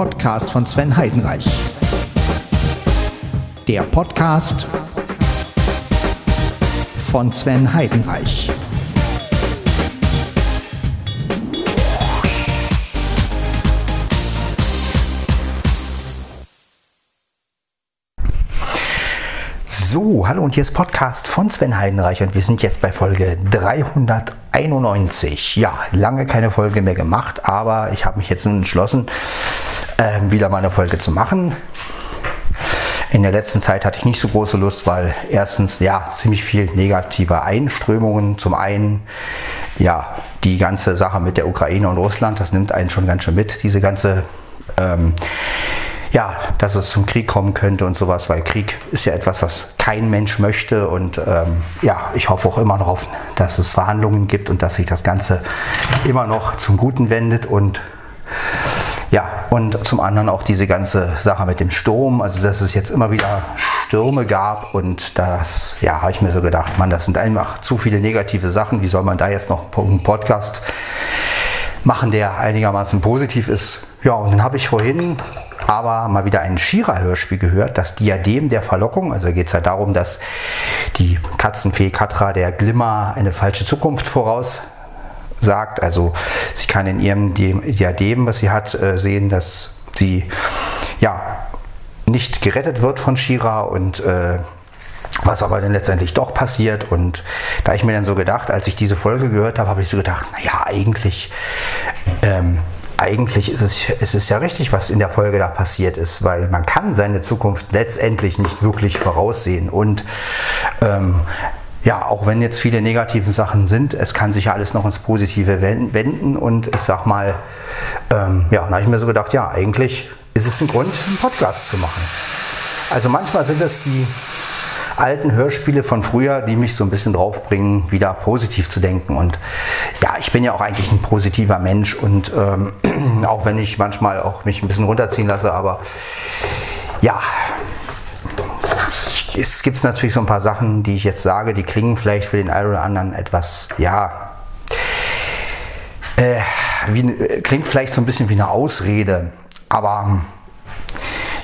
Podcast von Sven Heidenreich. Der Podcast von Sven Heidenreich. So, hallo und hier ist Podcast von Sven Heidenreich und wir sind jetzt bei Folge 391. Ja, lange keine Folge mehr gemacht, aber ich habe mich jetzt nun entschlossen, äh, wieder mal eine Folge zu machen. In der letzten Zeit hatte ich nicht so große Lust, weil erstens ja ziemlich viel negative Einströmungen. Zum einen ja die ganze Sache mit der Ukraine und Russland, das nimmt einen schon ganz schön mit, diese ganze ähm, ja, dass es zum Krieg kommen könnte und sowas, weil Krieg ist ja etwas, was kein Mensch möchte. Und ähm, ja, ich hoffe auch immer darauf, dass es Verhandlungen gibt und dass sich das Ganze immer noch zum Guten wendet. Und ja, und zum anderen auch diese ganze Sache mit dem Sturm, also dass es jetzt immer wieder Stürme gab und das, ja, habe ich mir so gedacht, man, das sind einfach zu viele negative Sachen. Wie soll man da jetzt noch einen Podcast machen, der einigermaßen positiv ist? Ja, und dann habe ich vorhin aber mal wieder ein Shira-Hörspiel gehört, das Diadem der Verlockung. Also geht es halt darum, dass die Katzenfee Katra der Glimmer eine falsche Zukunft voraus sagt. Also sie kann in ihrem Diadem, was sie hat, äh, sehen, dass sie ja nicht gerettet wird von Shira und äh, was aber dann letztendlich doch passiert. Und da ich mir dann so gedacht, als ich diese Folge gehört habe, habe ich so gedacht, naja, eigentlich ähm, eigentlich ist es, ist es ja richtig, was in der Folge da passiert ist, weil man kann seine Zukunft letztendlich nicht wirklich voraussehen. Und ähm, ja, auch wenn jetzt viele negative Sachen sind, es kann sich ja alles noch ins Positive wenden. Und ich sag mal, ähm, ja, da habe ich mir so gedacht, ja, eigentlich ist es ein Grund, einen Podcast zu machen. Also manchmal sind es die alten Hörspiele von früher, die mich so ein bisschen draufbringen, wieder positiv zu denken. Und ja, ich bin ja auch eigentlich ein positiver Mensch und ähm, auch wenn ich manchmal auch mich ein bisschen runterziehen lasse, aber ja, es gibt natürlich so ein paar Sachen, die ich jetzt sage, die klingen vielleicht für den einen oder anderen etwas, ja, äh, wie, klingt vielleicht so ein bisschen wie eine Ausrede, aber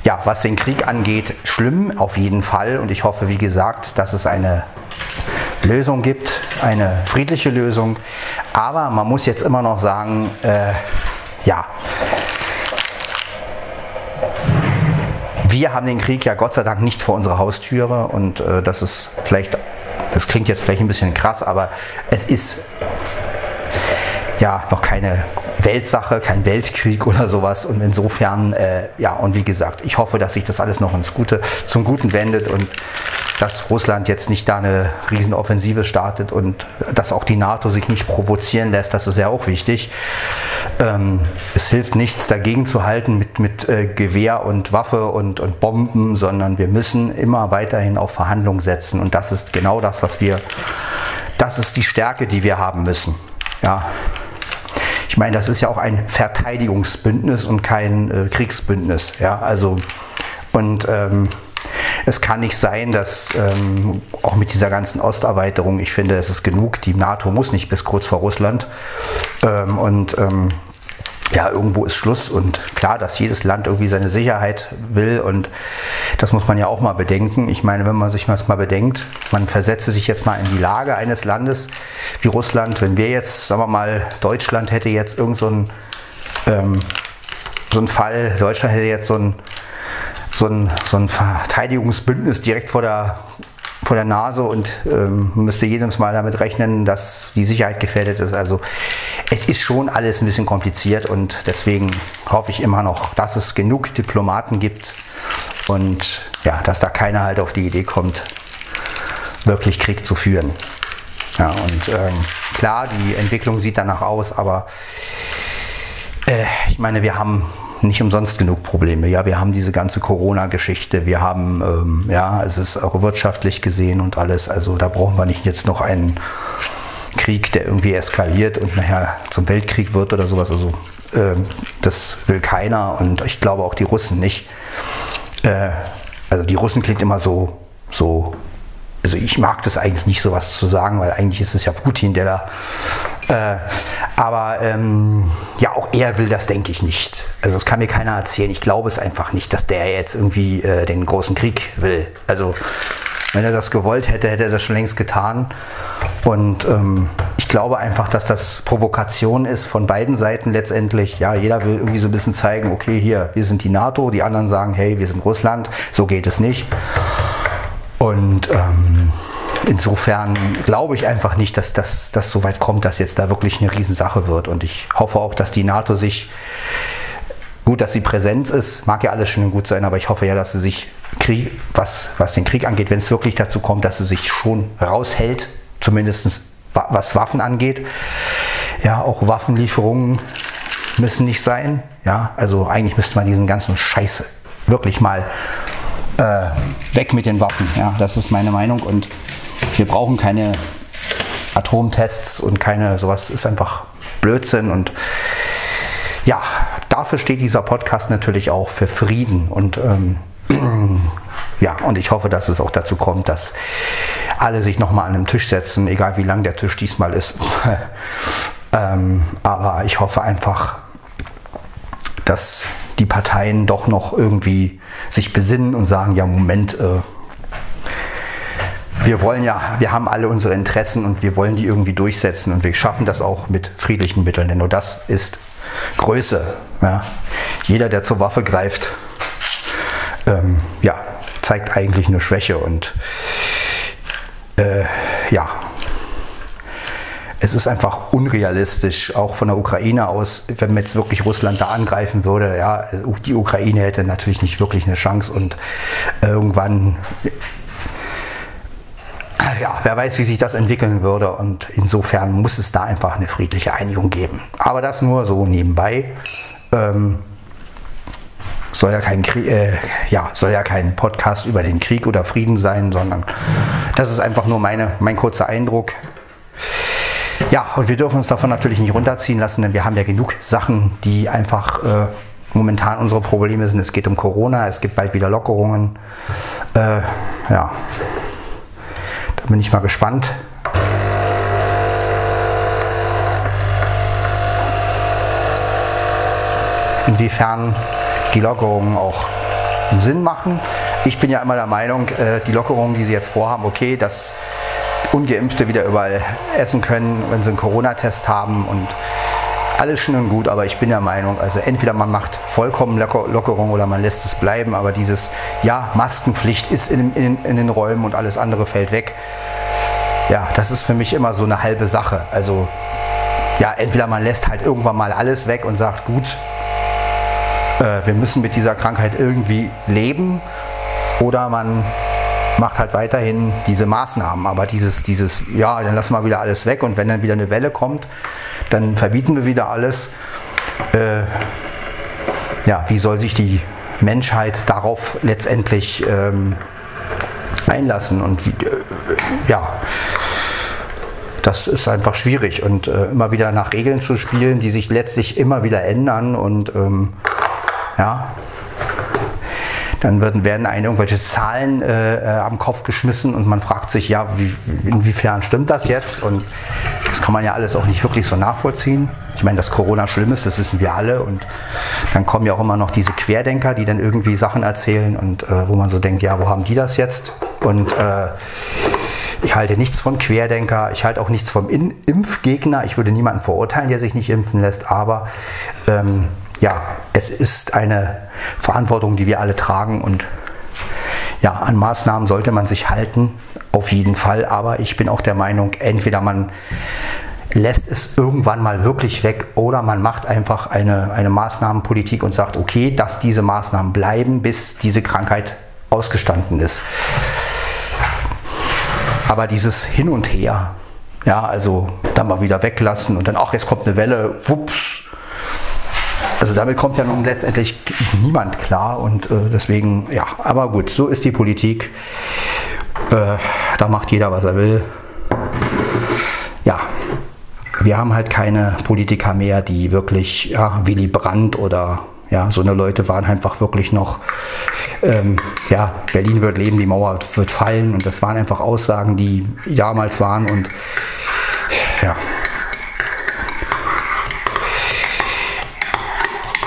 ja, was den Krieg angeht, schlimm auf jeden Fall. Und ich hoffe, wie gesagt, dass es eine Lösung gibt, eine friedliche Lösung. Aber man muss jetzt immer noch sagen, äh, ja, wir haben den Krieg ja Gott sei Dank nicht vor unserer Haustüre und äh, das ist vielleicht, das klingt jetzt vielleicht ein bisschen krass, aber es ist ja noch keine Weltsache, kein Weltkrieg oder sowas. Und insofern, äh, ja, und wie gesagt, ich hoffe, dass sich das alles noch ins Gute, zum Guten wendet und dass Russland jetzt nicht da eine Riesenoffensive startet und dass auch die NATO sich nicht provozieren lässt, das ist ja auch wichtig. Ähm, es hilft nichts dagegen zu halten mit, mit äh, Gewehr und Waffe und, und Bomben, sondern wir müssen immer weiterhin auf Verhandlungen setzen und das ist genau das, was wir, das ist die Stärke, die wir haben müssen. Ja. Ich meine, das ist ja auch ein Verteidigungsbündnis und kein äh, Kriegsbündnis. Ja, also und ähm, es kann nicht sein, dass ähm, auch mit dieser ganzen Osterweiterung, ich finde, es ist genug. Die NATO muss nicht bis kurz vor Russland. Ähm, und ähm, ja, irgendwo ist Schluss und klar, dass jedes Land irgendwie seine Sicherheit will und das muss man ja auch mal bedenken. Ich meine, wenn man sich das mal bedenkt, man versetze sich jetzt mal in die Lage eines Landes wie Russland, wenn wir jetzt, sagen wir mal, Deutschland hätte jetzt irgend so ein, ähm, so ein Fall, Deutschland hätte jetzt so ein, so ein, so ein Verteidigungsbündnis direkt vor der vor der Nase und ähm, müsste jedes Mal damit rechnen, dass die Sicherheit gefährdet ist. Also es ist schon alles ein bisschen kompliziert und deswegen hoffe ich immer noch, dass es genug Diplomaten gibt und ja, dass da keiner halt auf die Idee kommt, wirklich Krieg zu führen. Ja, und ähm, klar, die Entwicklung sieht danach aus, aber äh, ich meine, wir haben nicht umsonst genug Probleme. Ja, wir haben diese ganze Corona-Geschichte, wir haben, ähm, ja, es ist auch wirtschaftlich gesehen und alles. Also da brauchen wir nicht jetzt noch einen Krieg, der irgendwie eskaliert und nachher zum Weltkrieg wird oder sowas. Also ähm, das will keiner und ich glaube auch die Russen nicht. Äh, also die Russen klingt immer so, so also ich mag das eigentlich nicht, sowas zu sagen, weil eigentlich ist es ja Putin, der da Äh, aber ähm, ja, auch er will das, denke ich, nicht. Also das kann mir keiner erzählen. Ich glaube es einfach nicht, dass der jetzt irgendwie äh, den großen Krieg will. Also wenn er das gewollt hätte, hätte er das schon längst getan. Und ähm, ich glaube einfach, dass das Provokation ist von beiden Seiten letztendlich. Ja, jeder will irgendwie so ein bisschen zeigen, okay, hier, wir sind die NATO, die anderen sagen, hey, wir sind Russland, so geht es nicht. Und ähm, insofern glaube ich einfach nicht, dass das so weit kommt, dass jetzt da wirklich eine Riesensache wird. Und ich hoffe auch, dass die NATO sich, gut, dass sie Präsenz ist, mag ja alles schön und gut sein, aber ich hoffe ja, dass sie sich, Krieg, was, was den Krieg angeht, wenn es wirklich dazu kommt, dass sie sich schon raushält, zumindest was Waffen angeht. Ja, auch Waffenlieferungen müssen nicht sein. Ja, also eigentlich müsste man diesen ganzen Scheiß wirklich mal äh, weg mit den Waffen. Ja, das ist meine Meinung und wir brauchen keine Atomtests und keine sowas ist einfach Blödsinn und ja, dafür steht dieser Podcast natürlich auch für Frieden und ähm, ja, und ich hoffe, dass es auch dazu kommt, dass alle sich nochmal an den Tisch setzen, egal wie lang der Tisch diesmal ist. ähm, aber ich hoffe einfach, dass die Parteien doch noch irgendwie sich besinnen und sagen, ja, Moment, äh, wir wollen ja, wir haben alle unsere Interessen und wir wollen die irgendwie durchsetzen und wir schaffen das auch mit friedlichen Mitteln, denn nur das ist Größe. Ja. Jeder, der zur Waffe greift, ähm, ja, zeigt eigentlich eine Schwäche und äh, ja, es ist einfach unrealistisch, auch von der Ukraine aus, wenn jetzt wirklich Russland da angreifen würde, ja, die Ukraine hätte natürlich nicht wirklich eine Chance und irgendwann ja, wer weiß, wie sich das entwickeln würde und insofern muss es da einfach eine friedliche Einigung geben. Aber das nur so nebenbei. Ähm, soll ja kein Krieg, äh, ja, soll ja kein Podcast über den Krieg oder Frieden sein, sondern das ist einfach nur meine, mein kurzer Eindruck. Ja, und wir dürfen uns davon natürlich nicht runterziehen lassen, denn wir haben ja genug Sachen, die einfach äh, momentan unsere Probleme sind. Es geht um Corona, es gibt bald wieder Lockerungen. Äh, ja, bin ich mal gespannt. Inwiefern die Lockerungen auch Sinn machen. Ich bin ja immer der Meinung, äh, die Lockerungen, die sie jetzt vorhaben, okay, dass Ungeimpfte wieder überall essen können, wenn sie einen Corona-Test haben und alles schön und gut, aber ich bin der Meinung, also entweder man macht vollkommen Locker Lockerung oder man lässt es bleiben, aber dieses, ja, Maskenpflicht ist in, in, in den Räumen und alles andere fällt weg. Ja, das ist für mich immer so eine halbe Sache. Also, ja, entweder man lässt halt irgendwann mal alles weg und sagt, gut, äh, wir müssen mit dieser Krankheit irgendwie leben, oder man macht halt weiterhin diese Maßnahmen. Aber dieses, dieses, ja, dann lassen wir wieder alles weg und wenn dann wieder eine Welle kommt, dann verbieten wir wieder alles. Äh, ja, wie soll sich die Menschheit darauf letztendlich ähm, einlassen? Und wie, äh, ja, das ist einfach schwierig und äh, immer wieder nach Regeln zu spielen, die sich letztlich immer wieder ändern und ähm, ja, dann werden, werden einem irgendwelche Zahlen äh, äh, am Kopf geschmissen und man fragt sich, ja, wie, inwiefern stimmt das jetzt? Und das kann man ja alles auch nicht wirklich so nachvollziehen. Ich meine, dass Corona schlimm ist, das wissen wir alle. Und dann kommen ja auch immer noch diese Querdenker, die dann irgendwie Sachen erzählen und äh, wo man so denkt, ja, wo haben die das jetzt? Und äh, ich halte nichts von Querdenker, ich halte auch nichts vom In Impfgegner. Ich würde niemanden verurteilen, der sich nicht impfen lässt, aber ähm, ja, es ist eine Verantwortung, die wir alle tragen und ja, an Maßnahmen sollte man sich halten, auf jeden Fall. Aber ich bin auch der Meinung, entweder man lässt es irgendwann mal wirklich weg oder man macht einfach eine, eine Maßnahmenpolitik und sagt, okay, dass diese Maßnahmen bleiben, bis diese Krankheit ausgestanden ist. Aber dieses Hin und Her, ja, also dann mal wieder weglassen und dann, ach, jetzt kommt eine Welle, wups, also damit kommt ja nun letztendlich niemand klar und äh, deswegen, ja, aber gut, so ist die Politik. Äh, da macht jeder, was er will. Ja, wir haben halt keine Politiker mehr, die wirklich, ja, Willy Brandt oder ja, so eine Leute waren einfach wirklich noch, ähm, ja, Berlin wird leben, die Mauer wird fallen und das waren einfach Aussagen, die damals waren und ja,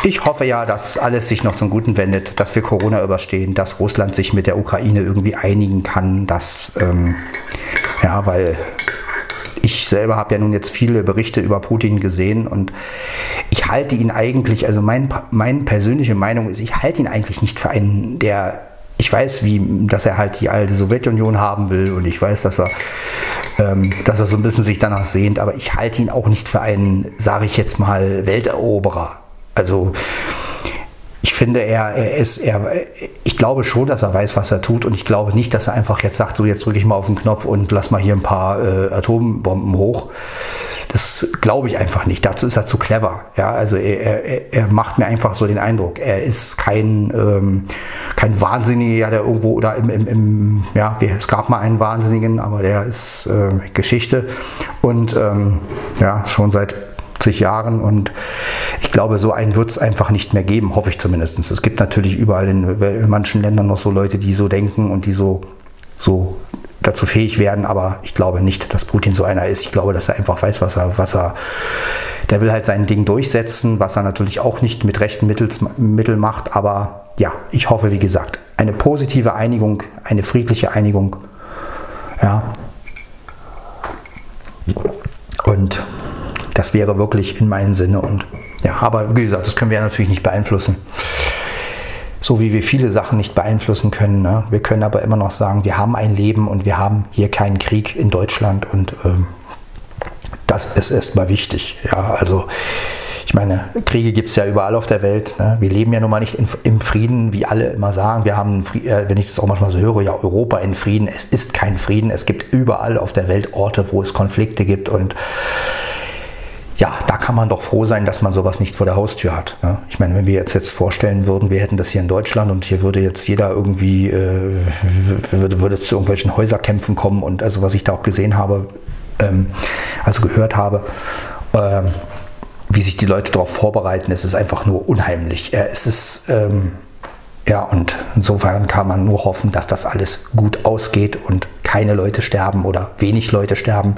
ich hoffe ja, dass alles sich noch zum Guten wendet, dass wir Corona überstehen, dass Russland sich mit der Ukraine irgendwie einigen kann, dass, ähm, ja, weil ich selber habe ja nun jetzt viele Berichte über Putin gesehen und ich halte ihn eigentlich, also mein, meine persönliche Meinung ist, ich halte ihn eigentlich nicht für einen, der, ich weiß, wie, dass er halt die alte Sowjetunion haben will und ich weiß, dass er, ähm, dass er so ein bisschen sich danach sehnt, aber ich halte ihn auch nicht für einen, sage ich jetzt mal, Welteroberer. Also ich finde, er, er ist, er, ich glaube schon, dass er weiß, was er tut und ich glaube nicht, dass er einfach jetzt sagt, so jetzt drücke ich mal auf den Knopf und lass mal hier ein paar äh, Atombomben hoch. Das glaube ich einfach nicht. Dazu ist er zu clever. Ja, also er, er, er macht mir einfach so den Eindruck. Er ist kein, ähm, kein Wahnsinniger, der irgendwo oder im, im, im, ja, es gab mal einen Wahnsinnigen, aber der ist äh, Geschichte und ähm, ja, schon seit zig Jahren und ich glaube, so einen wird es einfach nicht mehr geben, hoffe ich zumindest. Es gibt natürlich überall in, in manchen Ländern noch so Leute, die so denken und die so, so dazu fähig werden, aber ich glaube nicht, dass Putin so einer ist. Ich glaube, dass er einfach weiß, was er, was er, der will halt sein Ding durchsetzen, was er natürlich auch nicht mit rechten Mitteln macht, aber ja, ich hoffe, wie gesagt, eine positive Einigung, eine friedliche Einigung, ja. Und das wäre wirklich in meinem Sinne und ja, aber wie gesagt, das können wir natürlich nicht beeinflussen so wie wir viele Sachen nicht beeinflussen können. Ne? Wir können aber immer noch sagen, wir haben ein Leben und wir haben hier keinen Krieg in Deutschland und ähm, das ist erstmal wichtig. Ja, also ich meine, Kriege gibt es ja überall auf der Welt. Ne? Wir leben ja nun mal nicht in, im Frieden, wie alle immer sagen. Wir haben, äh, wenn ich das auch manchmal so höre, ja, Europa in Frieden. Es ist kein Frieden. Es gibt überall auf der Welt Orte, wo es Konflikte gibt und ja, da kann man doch froh sein, dass man sowas nicht vor der Haustür hat. Ne? Ich meine, wenn wir jetzt, jetzt vorstellen würden, wir hätten das hier in Deutschland und hier würde jetzt jeder irgendwie, äh, würde, würde zu irgendwelchen Häuserkämpfen kommen und also was ich da auch gesehen habe, ähm, also gehört habe, ähm, wie sich die Leute darauf vorbereiten, es ist einfach nur unheimlich. Äh, es ist, ähm, ja, und insofern kann man nur hoffen, dass das alles gut ausgeht und keine Leute sterben oder wenig Leute sterben.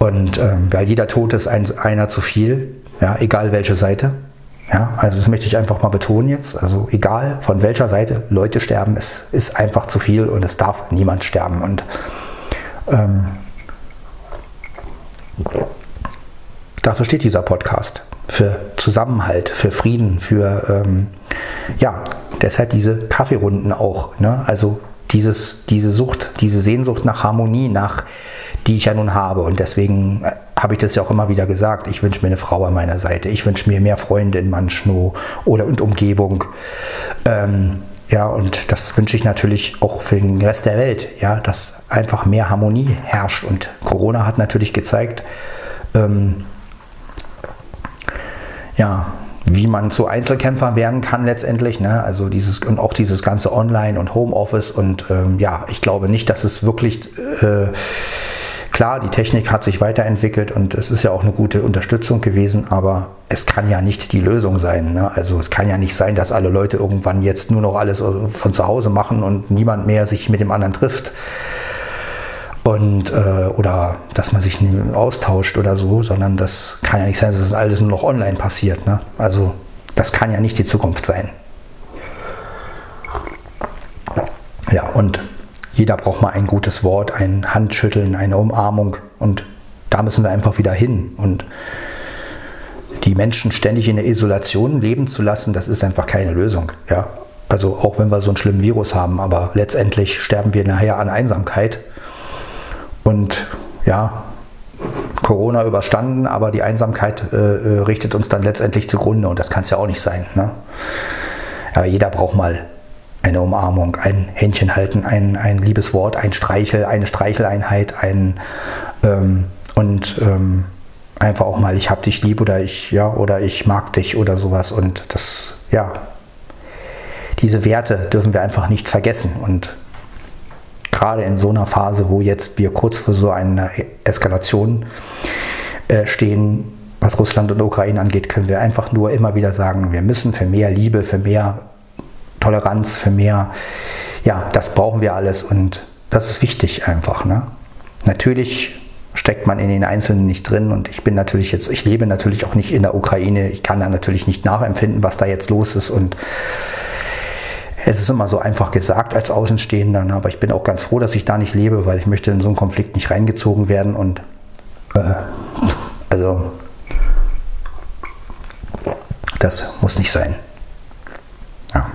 Und ähm, weil jeder Tote ist ein, einer zu viel, ja, egal welche Seite. Ja, also das möchte ich einfach mal betonen jetzt. Also egal von welcher Seite Leute sterben, es ist einfach zu viel und es darf niemand sterben. Und ähm, dafür steht dieser Podcast. Für Zusammenhalt, für Frieden, für ähm, ja, deshalb diese Kaffeerunden auch. Ne? Also dieses, diese Sucht, diese Sehnsucht nach Harmonie, nach die ich ja nun habe. Und deswegen äh, habe ich das ja auch immer wieder gesagt. Ich wünsche mir eine Frau an meiner Seite. Ich wünsche mir mehr Freunde in Manschnow oder in Umgebung. Ähm, ja, und das wünsche ich natürlich auch für den Rest der Welt, ja, dass einfach mehr Harmonie herrscht. Und Corona hat natürlich gezeigt, ähm, ja, wie man zu Einzelkämpfer werden kann letztendlich. Ne? Also dieses und auch dieses ganze Online und Homeoffice und ähm, ja, ich glaube nicht, dass es wirklich äh, Klar, die Technik hat sich weiterentwickelt und es ist ja auch eine gute Unterstützung gewesen, aber es kann ja nicht die Lösung sein. Ne? Also es kann ja nicht sein, dass alle Leute irgendwann jetzt nur noch alles äh, von zu Hause machen und niemand mehr sich mit dem anderen trifft. Und, äh, oder dass man sich austauscht oder so, sondern das kann ja nicht sein, dass das alles nur noch online passiert. Ne? Also das kann ja nicht die Zukunft sein. Ja, und jeder braucht mal ein gutes Wort, ein Handschütteln, eine Umarmung und da müssen wir einfach wieder hin. Und die Menschen ständig in der Isolation leben zu lassen, das ist einfach keine Lösung. Ja? Also auch wenn wir so einen schlimmen Virus haben, aber letztendlich sterben wir nachher an Einsamkeit. Und ja, Corona überstanden, aber die Einsamkeit äh, äh richtet uns dann letztendlich zugrunde und das kann es ja auch nicht sein. Ne? Aber jeder braucht mal eine Umarmung, ein Händchen halten, ein, ein liebes Wort, ein Streichel, eine Streicheleinheit, ein ähm, und ähm, einfach auch mal ich hab dich lieb oder ich ja oder ich mag dich oder sowas und das ja. Diese Werte dürfen wir einfach nicht vergessen und gerade in so einer Phase, wo jetzt wir kurz vor so einer Eskalation äh, stehen, was Russland und Ukraine angeht, können wir einfach nur immer wieder sagen, wir müssen für mehr Liebe, für mehr Toleranz, für mehr, ja, das brauchen wir alles und das ist wichtig einfach. Ne? Natürlich steckt man in den Einzelnen nicht drin. Und ich bin natürlich jetzt, ich lebe natürlich auch nicht in der Ukraine. Ich kann da natürlich nicht nachempfinden, was da jetzt los ist. Und es ist immer so einfach gesagt als Außenstehender, ne? aber ich bin auch ganz froh, dass ich da nicht lebe, weil ich möchte in so einen Konflikt nicht reingezogen werden. Und äh, also das muss nicht sein. Ja.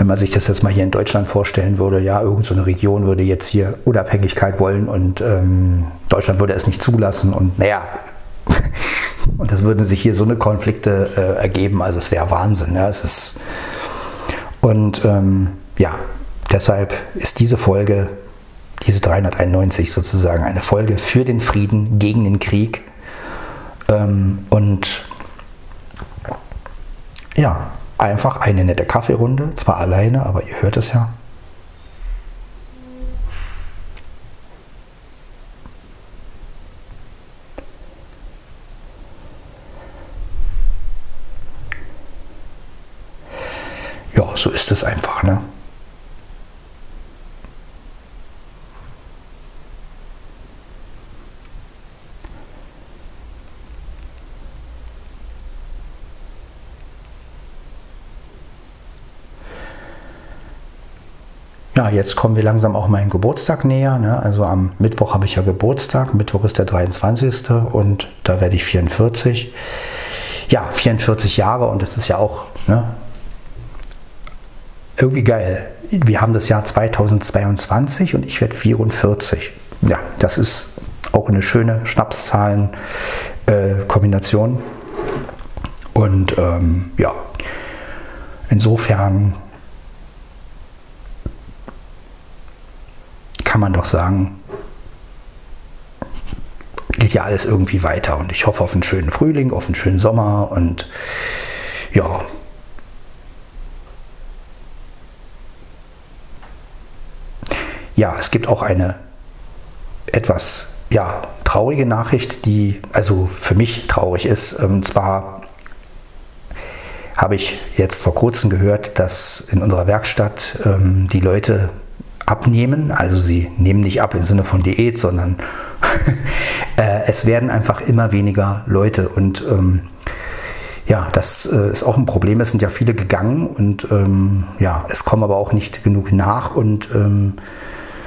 Wenn man sich das jetzt mal hier in Deutschland vorstellen würde, ja, irgendeine so Region würde jetzt hier Unabhängigkeit wollen und ähm, Deutschland würde es nicht zulassen und naja, und das würden sich hier so eine Konflikte äh, ergeben, also es wäre Wahnsinn. Ja, es ist, und ähm, ja, deshalb ist diese Folge, diese 391 sozusagen, eine Folge für den Frieden, gegen den Krieg. Ähm, und ja, einfach eine nette Kaffeerunde, zwar alleine, aber ihr hört es ja. Ja, so ist es einfach, ne? Ja, jetzt kommen wir langsam auch meinem Geburtstag näher. Ne? Also am Mittwoch habe ich ja Geburtstag. Mittwoch ist der 23. und da werde ich 44. Ja, 44 Jahre und das ist ja auch ne, irgendwie geil. Wir haben das Jahr 2022 und ich werde 44. Ja, das ist auch eine schöne Schnapszahlen-Kombination. Äh, und ähm, ja, insofern kann man doch sagen, geht ja alles irgendwie weiter. Und ich hoffe auf einen schönen Frühling, auf einen schönen Sommer und ja. Ja, es gibt auch eine etwas ja, traurige Nachricht, die also für mich traurig ist. Und zwar habe ich jetzt vor kurzem gehört, dass in unserer Werkstatt ähm, die Leute abnehmen. Also sie nehmen nicht ab im Sinne von Diät, sondern äh, es werden einfach immer weniger Leute und ähm, ja, das äh, ist auch ein Problem. Es sind ja viele gegangen und ähm, ja, es kommen aber auch nicht genug nach und ähm,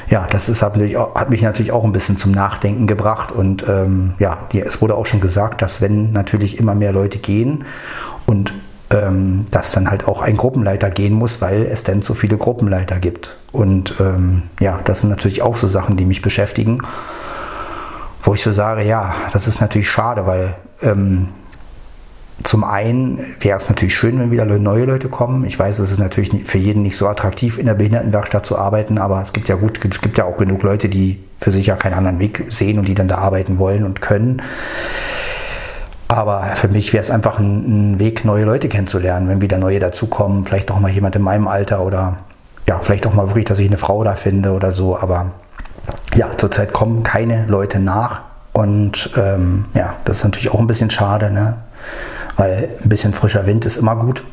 ja, das ist, hat, mich hat mich natürlich auch ein bisschen zum Nachdenken gebracht und ähm, ja, die, es wurde auch schon gesagt, dass wenn natürlich immer mehr Leute gehen und ähm, dass dann halt auch ein Gruppenleiter gehen muss, weil es dann so viele Gruppenleiter gibt. Und ähm, ja, das sind natürlich auch so Sachen, die mich beschäftigen, wo ich so sage, ja, das ist natürlich schade, weil ähm, zum einen wäre es natürlich schön, wenn wieder neue Leute kommen. Ich weiß, es ist natürlich für jeden nicht so attraktiv, in der Behindertenwerkstatt zu arbeiten, aber es gibt ja gut, es gibt ja auch genug Leute, die für sich ja keinen anderen Weg sehen und die dann da arbeiten wollen und können. Aber für mich wäre es einfach ein, ein, Weg, neue Leute kennenzulernen, wenn wieder neue dazukommen. Vielleicht auch mal jemand in meinem Alter oder ja, vielleicht auch mal wirklich, dass ich eine Frau da finde oder so. Aber ja, zurzeit kommen keine Leute nach. Und ähm, ja, das ist natürlich auch ein bisschen schade, ne? weil ein bisschen frischer Wind ist immer gut.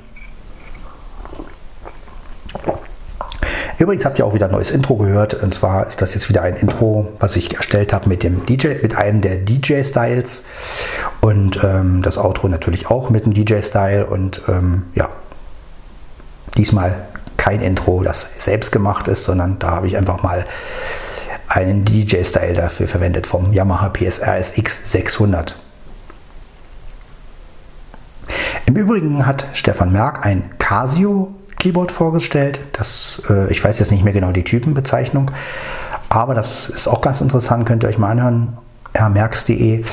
Übrigens habt ihr auch wieder ein neues Intro gehört. Und zwar ist das jetzt wieder ein Intro, was ich erstellt habe mit dem DJ, mit einem der DJ-Styles. Und ähm, das Outro natürlich auch mit dem DJ-Style. Und ähm, ja, diesmal kein Intro, das selbst gemacht ist, sondern da habe ich einfach mal einen DJ-Style dafür verwendet vom Yamaha PSR SX 600. Im Übrigen hat Stefan Merck ein Casio Keyboard vorgestellt. Das, äh, ich weiß jetzt nicht mehr genau die Typenbezeichnung, aber das ist auch ganz interessant, könnt ihr euch mal anhören. merks.de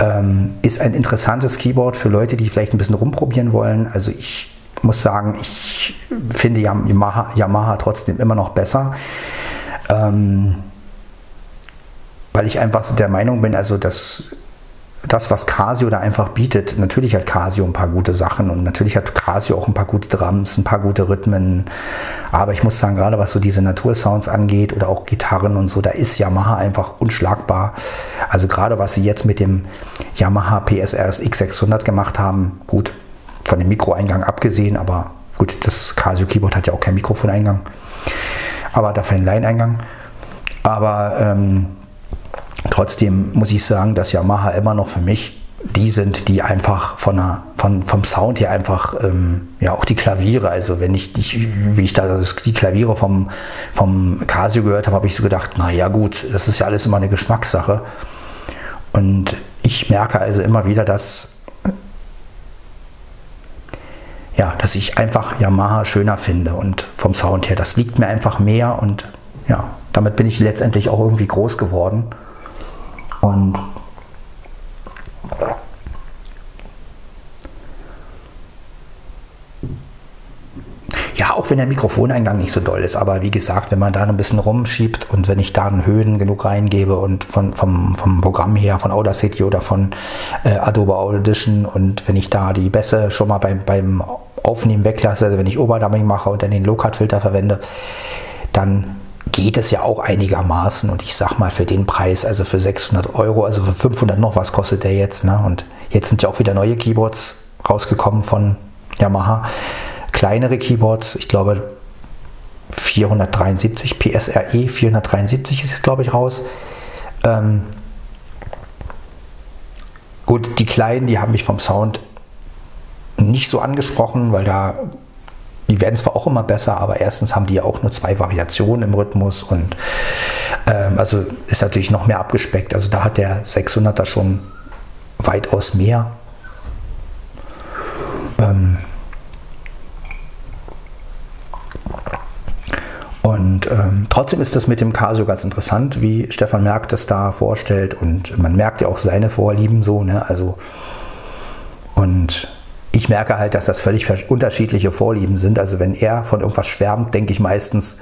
ähm, ist ein interessantes Keyboard für Leute, die vielleicht ein bisschen rumprobieren wollen. Also ich muss sagen, ich finde Yamaha, Yamaha trotzdem immer noch besser. Ähm, weil ich einfach der Meinung bin, also dass das, was Casio da einfach bietet, natürlich hat Casio ein paar gute Sachen und natürlich hat Casio auch ein paar gute Drums, ein paar gute Rhythmen. Aber ich muss sagen, gerade was so diese Natursounds angeht oder auch Gitarren und so, da ist Yamaha einfach unschlagbar. Also gerade was sie jetzt mit dem Yamaha PSRS X600 gemacht haben, gut, von dem Mikroeingang abgesehen, aber gut, das Casio Keyboard hat ja auch keinen Mikrofoneingang, aber dafür einen Line-Eingang. Aber ähm, trotzdem muss ich sagen, dass Yamaha immer noch für mich die sind, die einfach von der, von, vom Sound her einfach, ähm, ja, auch die Klaviere, also wenn ich, ich wie ich da das, die Klaviere vom, vom Casio gehört habe, habe ich so gedacht, na ja gut, das ist ja alles immer eine Geschmackssache. Und ich merke also immer wieder, dass, ja, dass ich einfach Yamaha schöner finde und vom Sound her, das liegt mir einfach mehr und ja, damit bin ich letztendlich auch irgendwie groß geworden. Und Ja, auch wenn der Mikrofoneingang nicht so doll ist. Aber wie gesagt, wenn man da ein bisschen rumschiebt und wenn ich da einen Höhen genug reingebe und von, vom, vom Programm her, von Audacity oder von äh, Adobe Audition und wenn ich da die Bässe schon mal beim, beim Aufnehmen weglasse, also wenn ich Oberdumming mache und dann den Low-Cut-Filter verwende, dann geht es ja auch einigermaßen und ich sag mal für den Preis, also für 600 Euro, also für 500 noch was kostet der jetzt, ne? Und jetzt sind ja auch wieder neue Keyboards rausgekommen von Yamaha kleinere Keyboards, ich glaube 473 PSRE 473 ist jetzt glaube ich raus. Ähm, gut, die kleinen, die haben mich vom Sound nicht so angesprochen, weil da die werden zwar auch immer besser, aber erstens haben die ja auch nur zwei Variationen im Rhythmus und ähm, also ist natürlich noch mehr abgespeckt. Also da hat der 600er schon weitaus mehr. Ähm, Und ähm, trotzdem ist das mit dem Casio ganz interessant, wie Stefan Merck das da vorstellt. Und man merkt ja auch seine Vorlieben so. Ne? Also, und ich merke halt, dass das völlig unterschiedliche Vorlieben sind. Also wenn er von irgendwas schwärmt, denke ich meistens,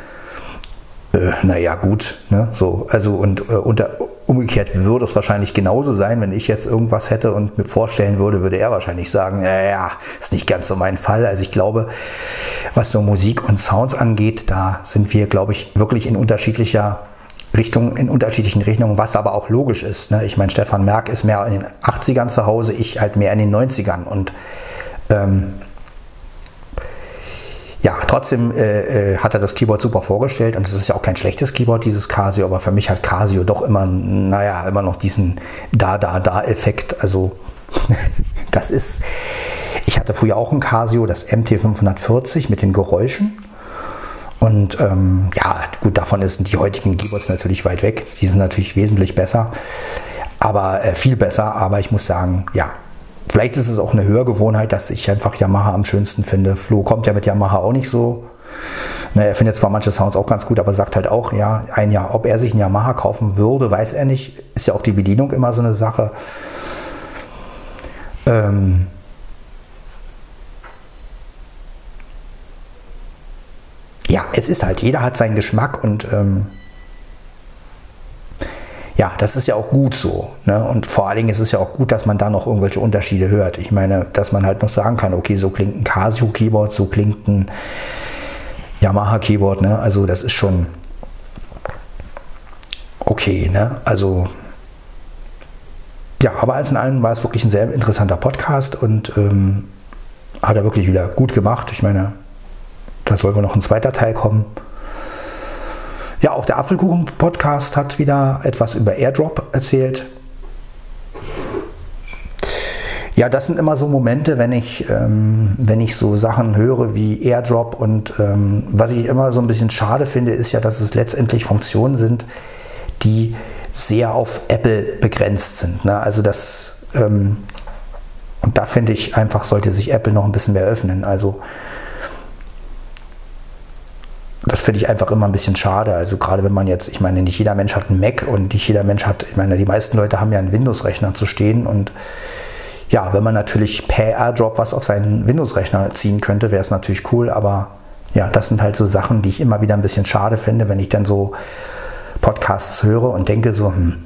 äh, naja, gut. Ne? So, also und äh, unter, umgekehrt würde es wahrscheinlich genauso sein, wenn ich jetzt irgendwas hätte und mir vorstellen würde, würde er wahrscheinlich sagen, ja, ja, ist nicht ganz so mein Fall. Also ich glaube, was so Musik und Sounds angeht, da sind wir, glaube ich, wirklich in unterschiedlicher Richtung, in unterschiedlichen Richtungen, was aber auch logisch ist. Ne? Ich meine, Stefan Merck ist mehr in den 80ern zu Hause, ich halt mehr in den 90ern und ähm, ja, trotzdem äh, äh, hat er das Keyboard super vorgestellt und es ist ja auch kein schlechtes Keyboard, dieses Casio, aber für mich hat Casio doch immer, naja, immer noch diesen Da-Da-Da-Effekt. Also das ist, ich hatte früher auch ein Casio, das MT540 mit den Geräuschen. Und ähm, ja, gut, davon sind die heutigen Keyboards natürlich weit weg. Die sind natürlich wesentlich besser, aber äh, viel besser. Aber ich muss sagen, ja, Vielleicht ist es auch eine Hörgewohnheit, dass ich einfach Yamaha am schönsten finde. Flo kommt ja mit Yamaha auch nicht so. Na, er findet zwar manche Sounds auch ganz gut, aber sagt halt auch, ja, ein Jahr, ob er sich ein Yamaha kaufen würde, weiß er nicht. Ist ja auch die Bedienung immer so eine Sache. Ähm ja, es ist halt, jeder hat seinen Geschmack und ähm ja, das ist ja auch gut so. Ne? Und vor allen Dingen ist es ja auch gut, dass man da noch irgendwelche Unterschiede hört. Ich meine, dass man halt noch sagen kann, okay, so klingt ein Casio-Keyboard, so klingt ein Yamaha-Keyboard. Ne? Also das ist schon okay. Ne? Also ja, aber alles in allem war es wirklich ein sehr interessanter Podcast und ähm, hat er wirklich wieder gut gemacht. Ich meine, da soll wohl noch ein zweiter Teil kommen. Ja, auch der Apfelkuchen-Podcast hat wieder etwas über Airdrop erzählt. Ja, das sind immer so Momente, wenn ich, ähm, wenn ich so Sachen höre wie Airdrop und ähm, was ich immer so ein bisschen schade finde, ist ja, dass es letztendlich Funktionen sind, die sehr auf Apple begrenzt sind. Ne? Also das, ähm, und da finde ich einfach, sollte sich Apple noch ein bisschen mehr öffnen. Also das finde ich einfach immer ein bisschen schade. Also gerade wenn man jetzt, ich meine, nicht jeder Mensch hat einen Mac und nicht jeder Mensch hat, ich meine, die meisten Leute haben ja einen Windows-Rechner zu stehen und ja, wenn man natürlich per AirDrop was auf seinen Windows-Rechner ziehen könnte, wäre es natürlich cool, aber ja, das sind halt so Sachen, die ich immer wieder ein bisschen schade finde, wenn ich dann so Podcasts höre und denke so, hm,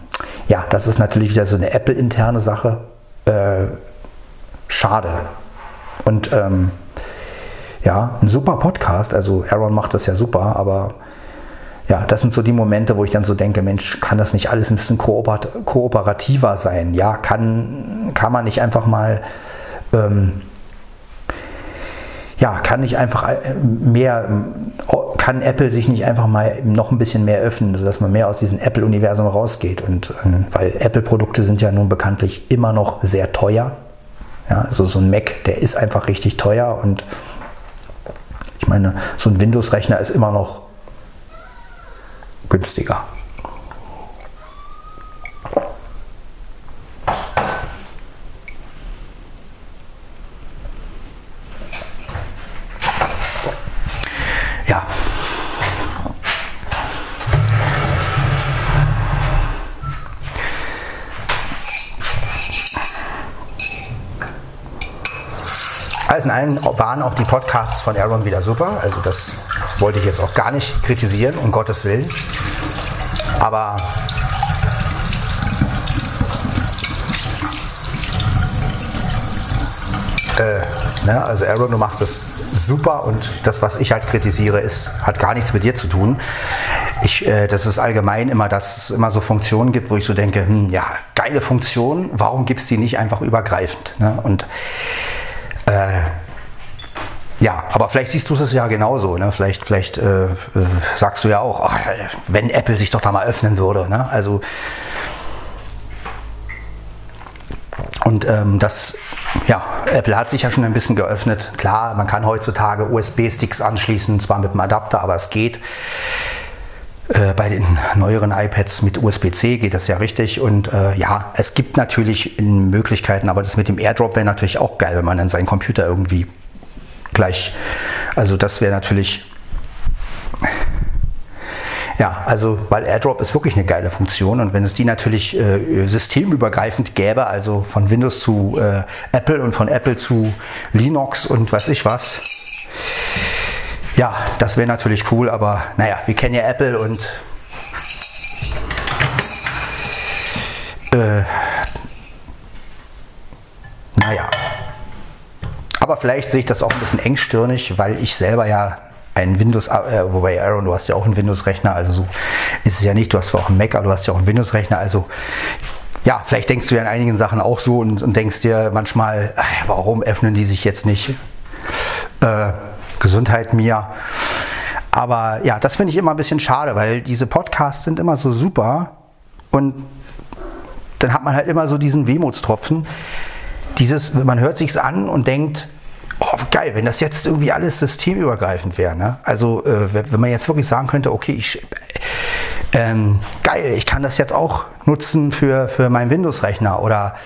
ja, das ist natürlich wieder so eine Apple-interne Sache. Äh, schade. Und ähm, ja, ein super Podcast. Also Aaron macht das ja super, aber ja, das sind so die Momente, wo ich dann so denke, Mensch, kann das nicht alles ein bisschen kooperativer sein? Ja, kann, kann man nicht einfach mal, ähm, ja, kann nicht einfach äh, mehr kann Apple sich nicht einfach mal noch ein bisschen mehr öffnen, sodass man mehr aus diesem Apple-Universum rausgeht. Und ähm, weil Apple-Produkte sind ja nun bekanntlich immer noch sehr teuer. Ja, also so ein Mac, der ist einfach richtig teuer und ich meine, so ein Windows-Rechner ist immer noch günstiger. In allem waren auch die Podcasts von Aaron wieder super. Also das wollte ich jetzt auch gar nicht kritisieren, um Gottes Willen. Aber äh, ne, also Aaron, du machst das super und das, was ich halt kritisiere, ist, hat gar nichts mit dir zu tun. Ich, äh, das ist allgemein immer, dass es immer so Funktionen gibt, wo ich so denke, hm, ja, geile Funktion, warum gibt es die nicht einfach übergreifend? Ne? Und äh, ja, aber vielleicht siehst du es ja genauso. Ne? Vielleicht, vielleicht äh, äh, sagst du ja auch, oh, wenn Apple sich doch da mal öffnen würde. Ne? Also und ähm, das, ja, Apple hat sich ja schon ein bisschen geöffnet. Klar, man kann heutzutage USB-Sticks anschließen, zwar mit dem Adapter, aber es geht. Äh, bei den neueren iPads mit USB-C geht das ja richtig. Und äh, ja, es gibt natürlich Möglichkeiten, aber das mit dem AirDrop wäre natürlich auch geil, wenn man dann seinen Computer irgendwie gleich. Also das wäre natürlich. Ja, also weil AirDrop ist wirklich eine geile Funktion und wenn es die natürlich äh, systemübergreifend gäbe, also von Windows zu äh, Apple und von Apple zu Linux und weiß ich was, ja, das wäre natürlich cool, aber naja, wir kennen ja Apple und äh, naja. Aber vielleicht sehe ich das auch ein bisschen engstirnig, weil ich selber ja ein Windows, äh, wobei Aaron, du hast ja auch einen Windows-Rechner, also so ist es ja nicht, du hast auch einen Mac, aber du hast ja auch einen Windows-Rechner, also ja, vielleicht denkst du ja in einigen Sachen auch so und, und denkst dir manchmal, warum öffnen die sich jetzt nicht? Äh, Gesundheit mir. Aber ja, das finde ich immer ein bisschen schade, weil diese Podcasts sind immer so super und dann hat man halt immer so diesen Wehmutstropfen. Dieses, man hört sich's an und denkt, oh, geil, wenn das jetzt irgendwie alles systemübergreifend wäre. Ne? Also äh, wenn man jetzt wirklich sagen könnte, okay, ich, ähm, geil, ich kann das jetzt auch nutzen für, für meinen Windows-Rechner oder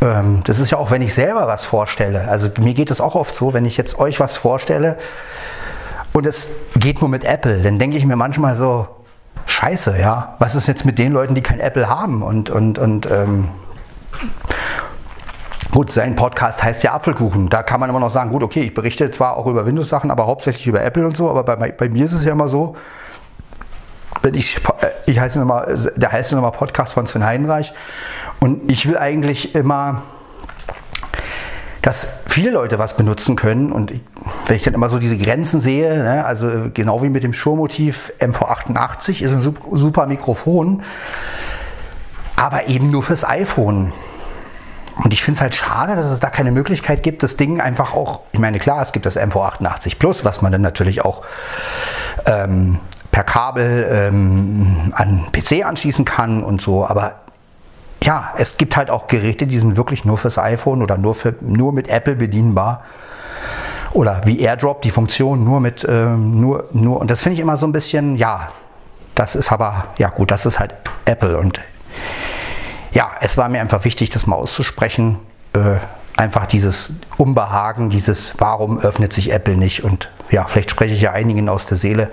ähm, das ist ja auch, wenn ich selber was vorstelle. Also mir geht es auch oft so, wenn ich jetzt euch was vorstelle und es geht nur mit Apple, dann denke ich mir manchmal so, scheiße, ja, was ist jetzt mit den Leuten, die kein Apple haben? Und, und, und ähm, Gut, sein Podcast heißt ja Apfelkuchen. Da kann man immer noch sagen, gut, okay, ich berichte zwar auch über Windows-Sachen, aber hauptsächlich über Apple und so, aber bei, bei mir ist es ja immer so, wenn ich, ich heiße nochmal, der heißt nochmal Podcast von Sven Heinreich und ich will eigentlich immer, dass viele Leute was benutzen können. Und wenn ich dann immer so diese Grenzen sehe, ne, also genau wie mit dem Shure-Motiv MV88 ist ein super Mikrofon, aber eben nur fürs iPhone. Und ich finde es halt schade, dass es da keine Möglichkeit gibt, das Ding einfach auch, ich meine, klar, es gibt das MV88 Plus, was man dann natürlich auch ähm, per Kabel ähm, an PC anschließen kann und so, aber ja, es gibt halt auch Geräte, die sind wirklich nur fürs iPhone oder nur, für, nur mit Apple bedienbar. Oder wie AirDrop, die Funktion nur mit, ähm, nur, nur, und das finde ich immer so ein bisschen, ja, das ist aber, ja gut, das ist halt Apple und ja, es war mir einfach wichtig, das mal auszusprechen. Äh, einfach dieses Unbehagen, dieses Warum öffnet sich Apple nicht und ja, vielleicht spreche ich ja einigen aus der Seele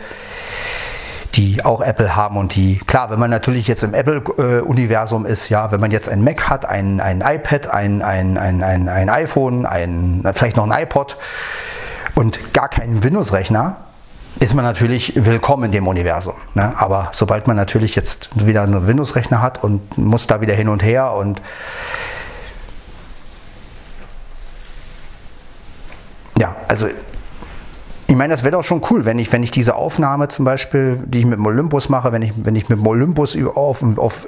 die auch Apple haben und die, klar, wenn man natürlich jetzt im Apple-Universum ist, ja, wenn man jetzt ein Mac hat, ein, ein iPad, ein, ein, ein, ein, ein iPhone, ein, vielleicht noch ein iPod und gar keinen Windows-Rechner, ist man natürlich willkommen in dem Universum. Ne? Aber sobald man natürlich jetzt wieder einen Windows-Rechner hat und muss da wieder hin und her und ja, also ich meine, das wäre doch schon cool, wenn ich, wenn ich diese Aufnahme zum Beispiel, die ich mit dem Olympus mache, wenn ich, wenn ich mit dem Olympus auf, auf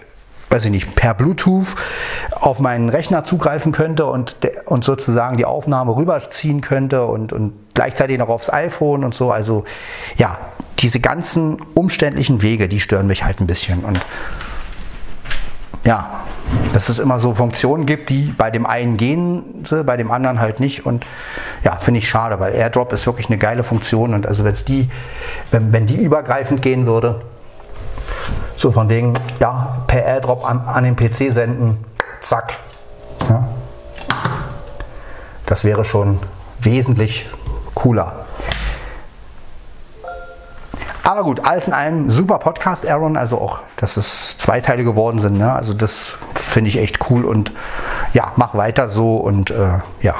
weiß ich nicht, per Bluetooth auf meinen Rechner zugreifen könnte und, und sozusagen die Aufnahme rüberziehen könnte und, und gleichzeitig noch aufs iPhone und so. Also ja, diese ganzen umständlichen Wege, die stören mich halt ein bisschen. Und ja, dass es immer so Funktionen gibt, die bei dem einen gehen, bei dem anderen halt nicht. Und ja, finde ich schade, weil AirDrop ist wirklich eine geile Funktion. Und also wenn die, wenn, wenn die übergreifend gehen würde, so von wegen, ja, per AirDrop an, an den PC senden, zack. Ja. Das wäre schon wesentlich cooler. Aber gut, alles in allem super Podcast, Aaron. Also auch, dass es zwei Teile geworden sind. Ne? Also das finde ich echt cool und ja, mach weiter so und äh, ja.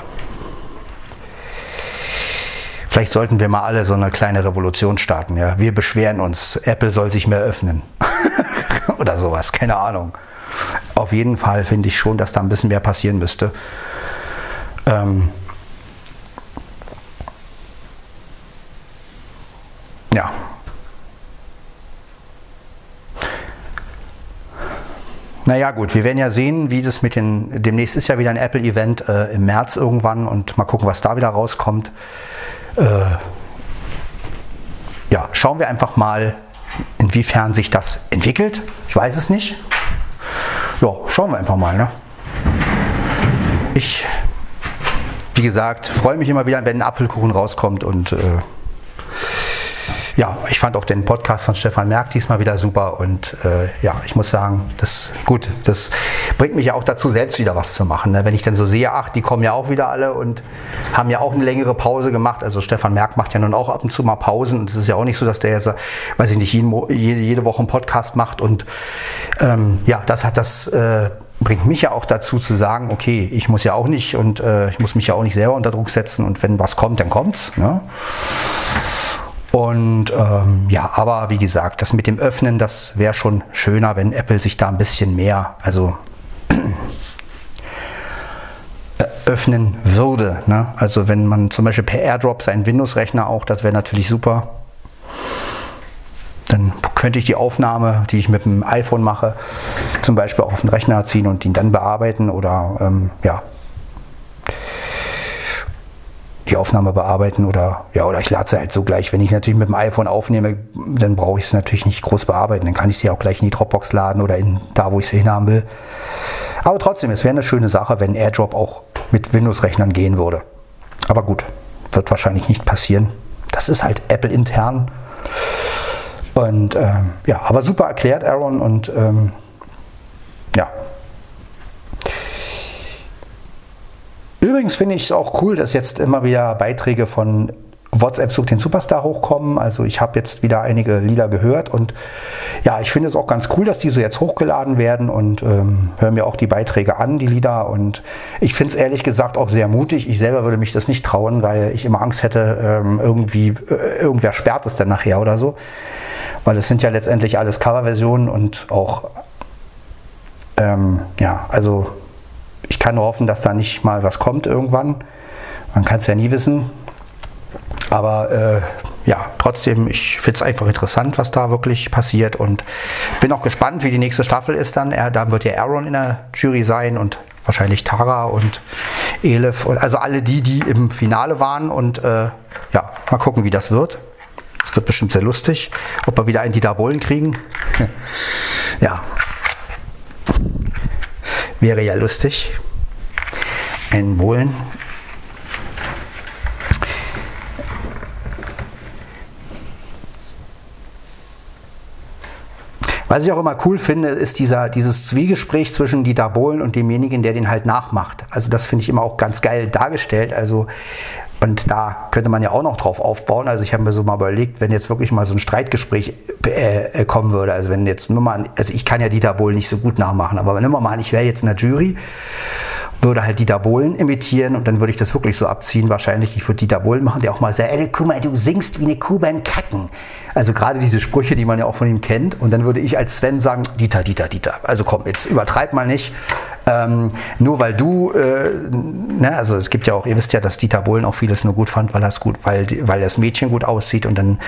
Vielleicht sollten wir mal alle so eine kleine Revolution starten. Ja? Wir beschweren uns, Apple soll sich mehr öffnen. Oder sowas, keine Ahnung. Auf jeden Fall finde ich schon, dass da ein bisschen mehr passieren müsste. Ähm ja. Naja gut, wir werden ja sehen, wie das mit den, demnächst ist ja wieder ein Apple-Event äh, im März irgendwann und mal gucken, was da wieder rauskommt. Äh, ja, schauen wir einfach mal, inwiefern sich das entwickelt. Ich weiß es nicht. Ja, schauen wir einfach mal. Ne? Ich, wie gesagt, freue mich immer wieder, wenn ein Apfelkuchen rauskommt und äh, ja, ich fand auch den Podcast von Stefan Merck diesmal wieder super und äh, ja, ich muss sagen, das gut, das bringt mich ja auch dazu, selbst wieder was zu machen. Ne? Wenn ich dann so sehe, ach, die kommen ja auch wieder alle und haben ja auch eine längere Pause gemacht. Also Stefan Merck macht ja nun auch ab und zu mal Pausen und es ist ja auch nicht so, dass der jetzt, weiß ich nicht, jeden, jede, Woche einen Podcast macht und ähm, ja, das hat das äh, bringt mich ja auch dazu zu sagen, okay, ich muss ja auch nicht und äh, ich muss mich ja auch nicht selber unter Druck setzen und wenn was kommt, dann kommt's. Ne? Und ähm, ja, aber wie gesagt, das mit dem Öffnen, das wäre schon schöner, wenn Apple sich da ein bisschen mehr, also öffnen würde. Ne? Also wenn man zum Beispiel per AirDrop seinen Windows-Rechner auch, das wäre natürlich super. Dann könnte ich die Aufnahme, die ich mit dem iPhone mache, zum Beispiel auf den Rechner ziehen und ihn dann bearbeiten oder ähm, ja, die Aufnahme bearbeiten oder ja, oder ich lade sie halt so gleich. Wenn ich natürlich mit dem iPhone aufnehme, dann brauche ich es natürlich nicht groß bearbeiten. Dann kann ich sie auch gleich in die Dropbox laden oder in da, wo ich sie hinhaben will. Aber trotzdem, es wäre eine schöne Sache, wenn AirDrop auch mit Windows-Rechnern gehen würde. Aber gut, wird wahrscheinlich nicht passieren. Das ist halt Apple intern. Und ähm, ja, aber super erklärt, Aaron. Und ähm, ja, Übrigens finde ich es auch cool, dass jetzt immer wieder Beiträge von WhatsApp sucht den Superstar hochkommen. Also ich habe jetzt wieder einige Lieder gehört und ja, ich finde es auch ganz cool, dass die so jetzt hochgeladen werden und ähm, höre mir auch die Beiträge an, die Lieder und ich finde es ehrlich gesagt auch sehr mutig. Ich selber würde mich das nicht trauen, weil ich immer Angst hätte, ähm, irgendwie äh, irgendwer sperrt es dann nachher oder so, weil es sind ja letztendlich alles Coverversionen und auch ähm, ja, also ich kann nur hoffen, dass da nicht mal was kommt irgendwann. Man kann es ja nie wissen. Aber äh, ja, trotzdem, ich finde es einfach interessant, was da wirklich passiert und bin auch gespannt, wie die nächste Staffel ist dann. Er, da wird ja Aaron in der Jury sein und wahrscheinlich Tara und Elif und also alle die, die im Finale waren und äh, ja, mal gucken, wie das wird. Es wird bestimmt sehr lustig, ob wir wieder einen Dieter Bohlen kriegen. ja, Wäre ja lustig. Ein Bohlen. Was ich auch immer cool finde, ist dieser, dieses Zwiegespräch zwischen Dieter Bohlen und demjenigen, der den halt nachmacht. Also das finde ich immer auch ganz geil dargestellt. Also und da könnte man ja auch noch drauf aufbauen. Also ich habe mir so mal überlegt, wenn jetzt wirklich mal so ein Streitgespräch äh, kommen würde. Also wenn jetzt nur mal, also ich kann ja Dieter Bohlen nicht so gut nachmachen, aber wenn immer mal, ich wäre jetzt in der Jury, würde halt Dieter Bohlen imitieren und dann würde ich das wirklich so abziehen. Wahrscheinlich, ich würde Dieter Bohlen machen, der auch mal sagt, ey, guck mal, du singst wie eine Kuh beim Kacken. Also gerade diese Sprüche, die man ja auch von ihm kennt. Und dann würde ich als Sven sagen, Dieter, Dieter, Dieter. Also komm, jetzt übertreib mal nicht. Ähm, nur weil du, äh, ne, also es gibt ja auch, ihr wisst ja, dass Dieter Bohlen auch vieles nur gut fand, weil das gut, weil, weil das Mädchen gut aussieht und dann,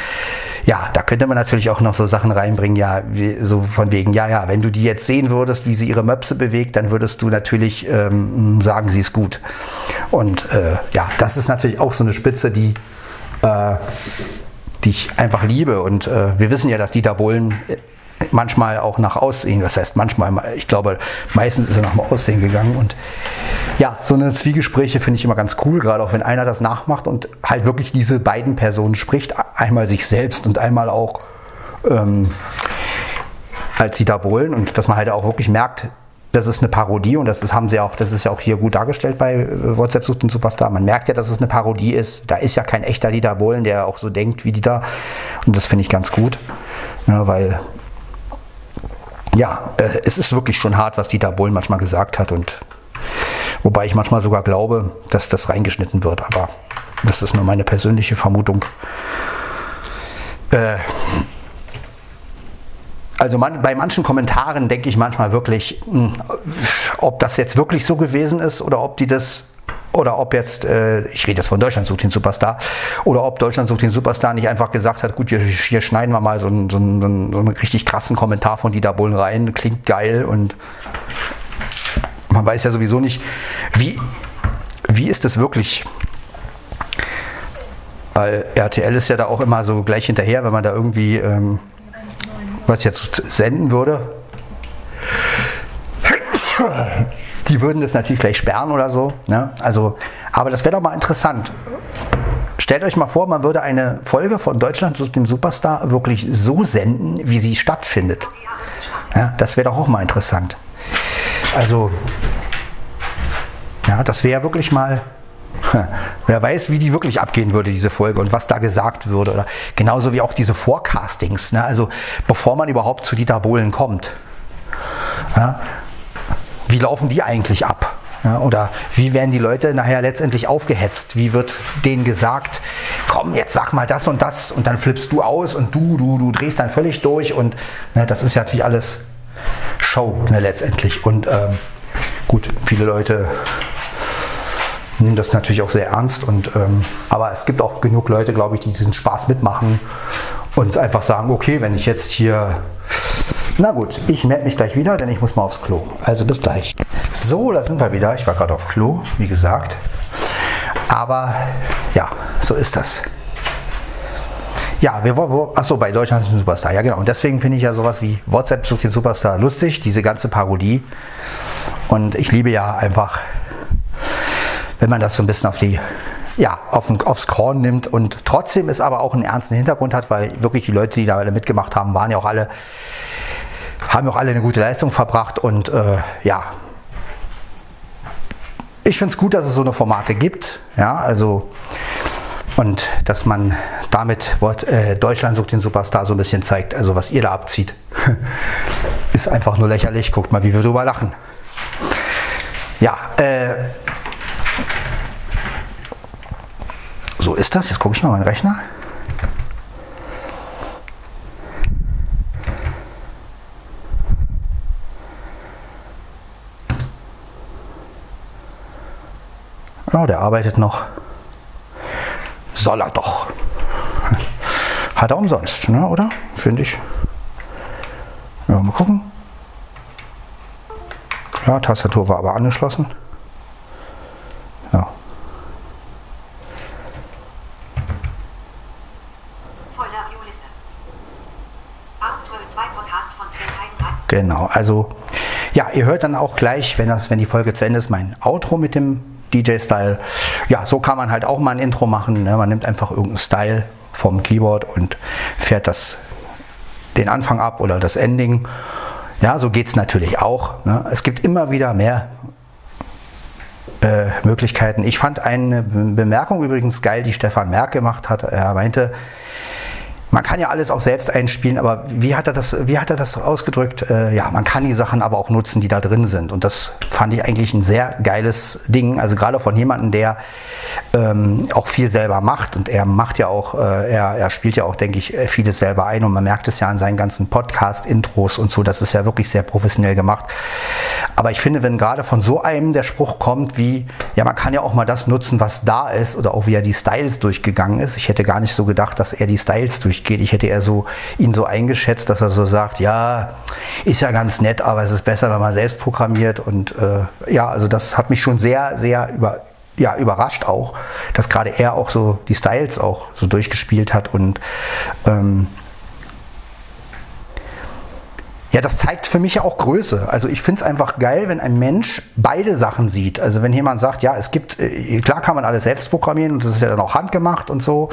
ja, da könnte man natürlich auch noch so Sachen reinbringen, ja, wie, so von wegen, ja, ja, wenn du die jetzt sehen würdest, wie sie ihre Möpse bewegt, dann würdest du natürlich ähm, sagen, sie ist gut. Und äh, ja, das ist natürlich auch so eine Spitze, die äh, die ich einfach liebe. Und äh, wir wissen ja, dass Dieter Bohlen manchmal auch nach Aussehen, das heißt manchmal, ich glaube, meistens ist er nach dem Aussehen gegangen. Und ja, so eine Zwiegespräche finde ich immer ganz cool, gerade auch wenn einer das nachmacht und halt wirklich diese beiden Personen spricht, einmal sich selbst und einmal auch ähm, als Dieter Bohlen und dass man halt auch wirklich merkt, das ist eine Parodie und das ist, haben sie auch, das ist ja auch hier gut dargestellt bei äh, WhatsApp sucht den Superstar. Man merkt ja, dass es eine Parodie ist. Da ist ja kein echter Dieter Bohlen, der auch so denkt wie Dieter. Und das finde ich ganz gut. Ja, weil, ja, äh, es ist wirklich schon hart, was Dieter Bohlen manchmal gesagt hat. Und wobei ich manchmal sogar glaube, dass das reingeschnitten wird. Aber das ist nur meine persönliche Vermutung. Äh, also man, bei manchen Kommentaren denke ich manchmal wirklich, mh, hm, ob das jetzt wirklich so gewesen ist oder ob die das oder ob jetzt, äh, ich rede jetzt von Deutschland sucht den Superstar, oder ob Deutschland sucht den Superstar nicht einfach gesagt hat, gut, hier, hier schneiden wir mal so einen, so, einen, so einen richtig krassen Kommentar von Dieter Bohlen rein, klingt geil und man weiß ja sowieso nicht, wie, wie ist es wirklich? Weil RTL ist ja da auch immer so gleich hinterher, wenn man da irgendwie ähm, was jetzt senden würde, die würden das natürlich gleich sperren oder so. Ne? Also, aber das wäre doch mal interessant. Stellt euch mal vor, man würde eine Folge von Deutschland sucht den Superstar wirklich so senden, wie sie stattfindet. Ja, das wäre doch auch mal interessant. Also, ja, das wäre wirklich mal Wer weiß, wie die wirklich abgehen würde, diese Folge und was da gesagt würde. Oder genauso wie auch diese Forecastings. Ne? Also bevor man überhaupt zu Dieter Bohlen kommt. Ja? Wie laufen die eigentlich ab? Ja, oder wie werden die Leute nachher letztendlich aufgehetzt? Wie wird denen gesagt, komm, jetzt sag mal das und das und dann flippst du aus und du, du, du drehst dann völlig durch und ne, das ist ja natürlich alles Show ne, letztendlich. Und ähm, gut, viele Leute nehmen das natürlich auch sehr ernst. Und, ähm, aber es gibt auch genug Leute, glaube ich, die diesen Spaß mitmachen und einfach sagen, okay, wenn ich jetzt hier... Na gut, ich melde mich gleich wieder, denn ich muss mal aufs Klo. Also bis gleich. So, da sind wir wieder. Ich war gerade auf Klo, wie gesagt. Aber ja, so ist das. Ja, wir wollen, achso, bei Deutschland ist ein Superstar, ja genau. Und deswegen finde ich ja sowas wie WhatsApp sucht den Superstar lustig, diese ganze Parodie. Und ich liebe ja einfach wenn man das so ein bisschen auf die ja, auf, aufs Korn nimmt und trotzdem es aber auch einen ernsten Hintergrund hat, weil wirklich die Leute, die da alle mitgemacht haben, waren ja auch alle, haben auch alle eine gute Leistung verbracht und äh, ja, ich finde es gut, dass es so eine Formate gibt, ja, also und dass man damit Wort, äh, Deutschland sucht den Superstar so ein bisschen zeigt, also was ihr da abzieht, ist einfach nur lächerlich. Guckt mal, wie wir drüber lachen. Ja, äh, So ist das. Jetzt gucke ich mal meinen Rechner. Ja, der arbeitet noch. Soll er doch. Hat er umsonst, ne, oder? Finde ich. Ja, mal gucken. Ja, Tastatur war aber angeschlossen. Genau, also ja, ihr hört dann auch gleich, wenn, das, wenn die Folge zu Ende ist, mein Outro mit dem DJ-Style. Ja, so kann man halt auch mal ein Intro machen. Ne? Man nimmt einfach irgendeinen Style vom Keyboard und fährt das den Anfang ab oder das Ending. Ja, so geht es natürlich auch. Ne? Es gibt immer wieder mehr äh, Möglichkeiten. Ich fand eine Bemerkung übrigens geil, die Stefan Merck gemacht hat. Er meinte, man kann ja alles auch selbst einspielen, aber wie hat er das, wie hat er das ausgedrückt? Äh, ja, man kann die Sachen aber auch nutzen, die da drin sind. Und das fand ich eigentlich ein sehr geiles Ding. Also gerade von jemandem, der ähm, auch viel selber macht. Und er macht ja auch, äh, er, er spielt ja auch, denke ich, vieles selber ein. Und man merkt es ja an seinen ganzen Podcast-Intros und so. Das ist ja wirklich sehr professionell gemacht. Aber ich finde, wenn gerade von so einem der Spruch kommt wie, ja, man kann ja auch mal das nutzen, was da ist, oder auch wie er die Styles durchgegangen ist. Ich hätte gar nicht so gedacht, dass er die Styles durchgeht. Ich hätte eher so ihn so eingeschätzt, dass er so sagt, ja, ist ja ganz nett, aber es ist besser, wenn man selbst programmiert. Und äh, ja, also das hat mich schon sehr, sehr über, ja, überrascht auch, dass gerade er auch so die Styles auch so durchgespielt hat und ähm, ja, das zeigt für mich ja auch Größe. Also ich finde es einfach geil, wenn ein Mensch beide Sachen sieht. Also wenn jemand sagt, ja, es gibt, äh, klar kann man alles selbst programmieren und das ist ja dann auch handgemacht und so.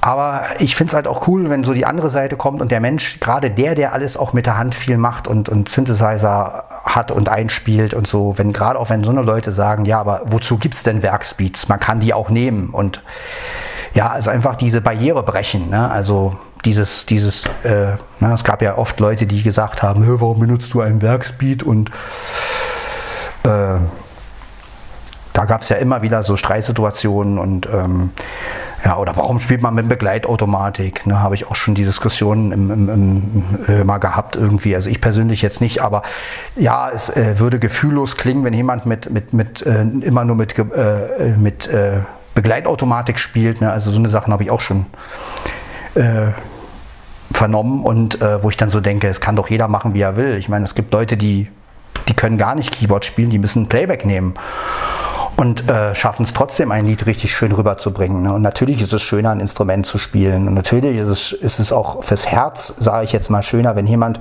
Aber ich finde es halt auch cool, wenn so die andere Seite kommt und der Mensch, gerade der, der alles auch mit der Hand viel macht und, und Synthesizer hat und einspielt und so, wenn gerade auch wenn so eine Leute sagen, ja, aber wozu gibt es denn Werkspeeds? Man kann die auch nehmen und ja, also einfach diese Barriere brechen. Ne? Also dieses, dieses, äh, na, es gab ja oft Leute, die gesagt haben, warum benutzt du einen Werkspeed und äh, da gab es ja immer wieder so Streitsituationen und ähm, ja, oder warum spielt man mit Begleitautomatik? Ne, Habe ich auch schon die Diskussion im, im, im, äh, mal gehabt irgendwie. Also ich persönlich jetzt nicht, aber ja, es äh, würde gefühllos klingen, wenn jemand mit, mit, mit äh, immer nur mit, äh, mit äh, Begleitautomatik spielt. Ne? Also so eine Sachen habe ich auch schon äh, vernommen und äh, wo ich dann so denke, es kann doch jeder machen, wie er will. Ich meine, es gibt Leute, die, die können gar nicht Keyboard spielen, die müssen Playback nehmen und äh, schaffen es trotzdem, ein Lied richtig schön rüberzubringen. Ne? Und natürlich ist es schöner, ein Instrument zu spielen. Und natürlich ist es, ist es auch fürs Herz, sage ich jetzt mal, schöner, wenn jemand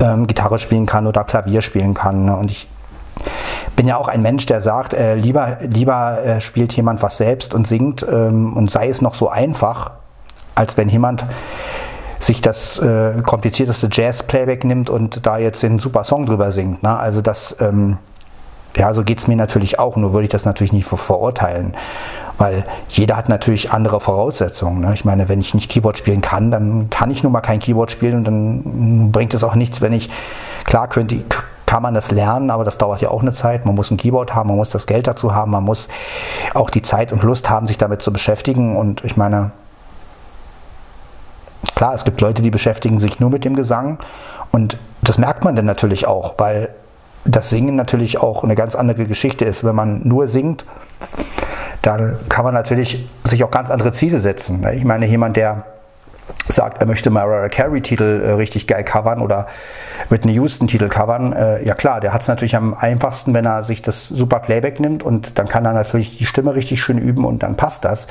ähm, Gitarre spielen kann oder Klavier spielen kann. Ne? Und ich bin ja auch ein Mensch, der sagt, äh, lieber, lieber äh, spielt jemand was selbst und singt ähm, und sei es noch so einfach, als wenn jemand sich das äh, komplizierteste Jazz-Playback nimmt und da jetzt den super Song drüber singt. Ne? Also das, ähm, ja, so geht es mir natürlich auch, nur würde ich das natürlich nicht verurteilen. Weil jeder hat natürlich andere Voraussetzungen. Ne? Ich meine, wenn ich nicht Keyboard spielen kann, dann kann ich nun mal kein Keyboard spielen und dann bringt es auch nichts, wenn ich, klar könnte, kann man das lernen, aber das dauert ja auch eine Zeit. Man muss ein Keyboard haben, man muss das Geld dazu haben, man muss auch die Zeit und Lust haben, sich damit zu beschäftigen. Und ich meine, Klar, es gibt Leute, die beschäftigen sich nur mit dem Gesang und das merkt man dann natürlich auch, weil das Singen natürlich auch eine ganz andere Geschichte ist. Wenn man nur singt, dann kann man natürlich sich auch ganz andere Ziele setzen. Ich meine, jemand, der sagt, er möchte Mariah Carey-Titel äh, richtig geil covern oder Whitney Houston-Titel covern, äh, ja klar, der hat es natürlich am einfachsten, wenn er sich das super Playback nimmt und dann kann er natürlich die Stimme richtig schön üben und dann passt das,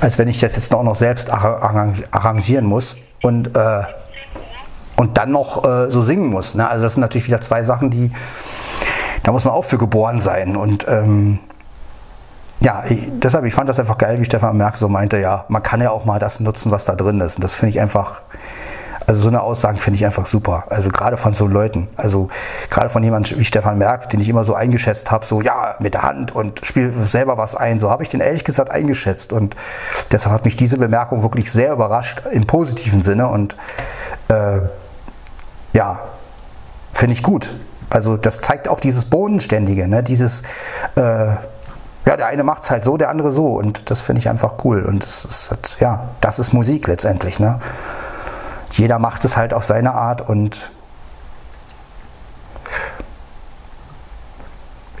als wenn ich das jetzt auch noch selbst arrangieren muss und, äh, und dann noch äh, so singen muss. Ne? Also das sind natürlich wieder zwei Sachen, die, da muss man auch für geboren sein und ähm, ja, ich, deshalb, ich fand das einfach geil, wie Stefan Merck so meinte, ja, man kann ja auch mal das nutzen, was da drin ist. Und das finde ich einfach, also so eine Aussagen finde ich einfach super. Also gerade von so Leuten, also gerade von jemandem wie Stefan Merck, den ich immer so eingeschätzt habe, so ja, mit der Hand und spiel selber was ein. So habe ich den ehrlich gesagt eingeschätzt. Und deshalb hat mich diese Bemerkung wirklich sehr überrascht, im positiven Sinne. Und äh, ja, finde ich gut. Also das zeigt auch dieses Bodenständige, ne? dieses äh, ja, der eine macht es halt so, der andere so. Und das finde ich einfach cool. Und das ist halt, ja, das ist Musik letztendlich. Ne? Jeder macht es halt auf seine Art und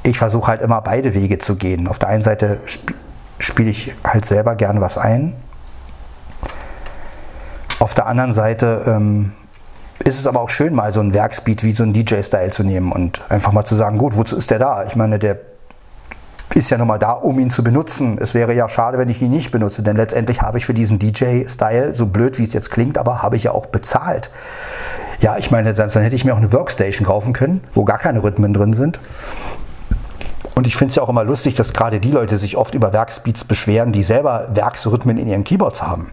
ich versuche halt immer beide Wege zu gehen. Auf der einen Seite sp spiele ich halt selber gerne was ein. Auf der anderen Seite ähm, ist es aber auch schön, mal so ein Werksbeat wie so ein DJ-Style zu nehmen und einfach mal zu sagen, gut, wozu ist der da? Ich meine, der ist ja nochmal da, um ihn zu benutzen. Es wäre ja schade, wenn ich ihn nicht benutze, denn letztendlich habe ich für diesen DJ-Style, so blöd wie es jetzt klingt, aber habe ich ja auch bezahlt. Ja, ich meine, dann, dann hätte ich mir auch eine Workstation kaufen können, wo gar keine Rhythmen drin sind. Und ich finde es ja auch immer lustig, dass gerade die Leute sich oft über Werksbeats beschweren, die selber Werksrhythmen in ihren Keyboards haben.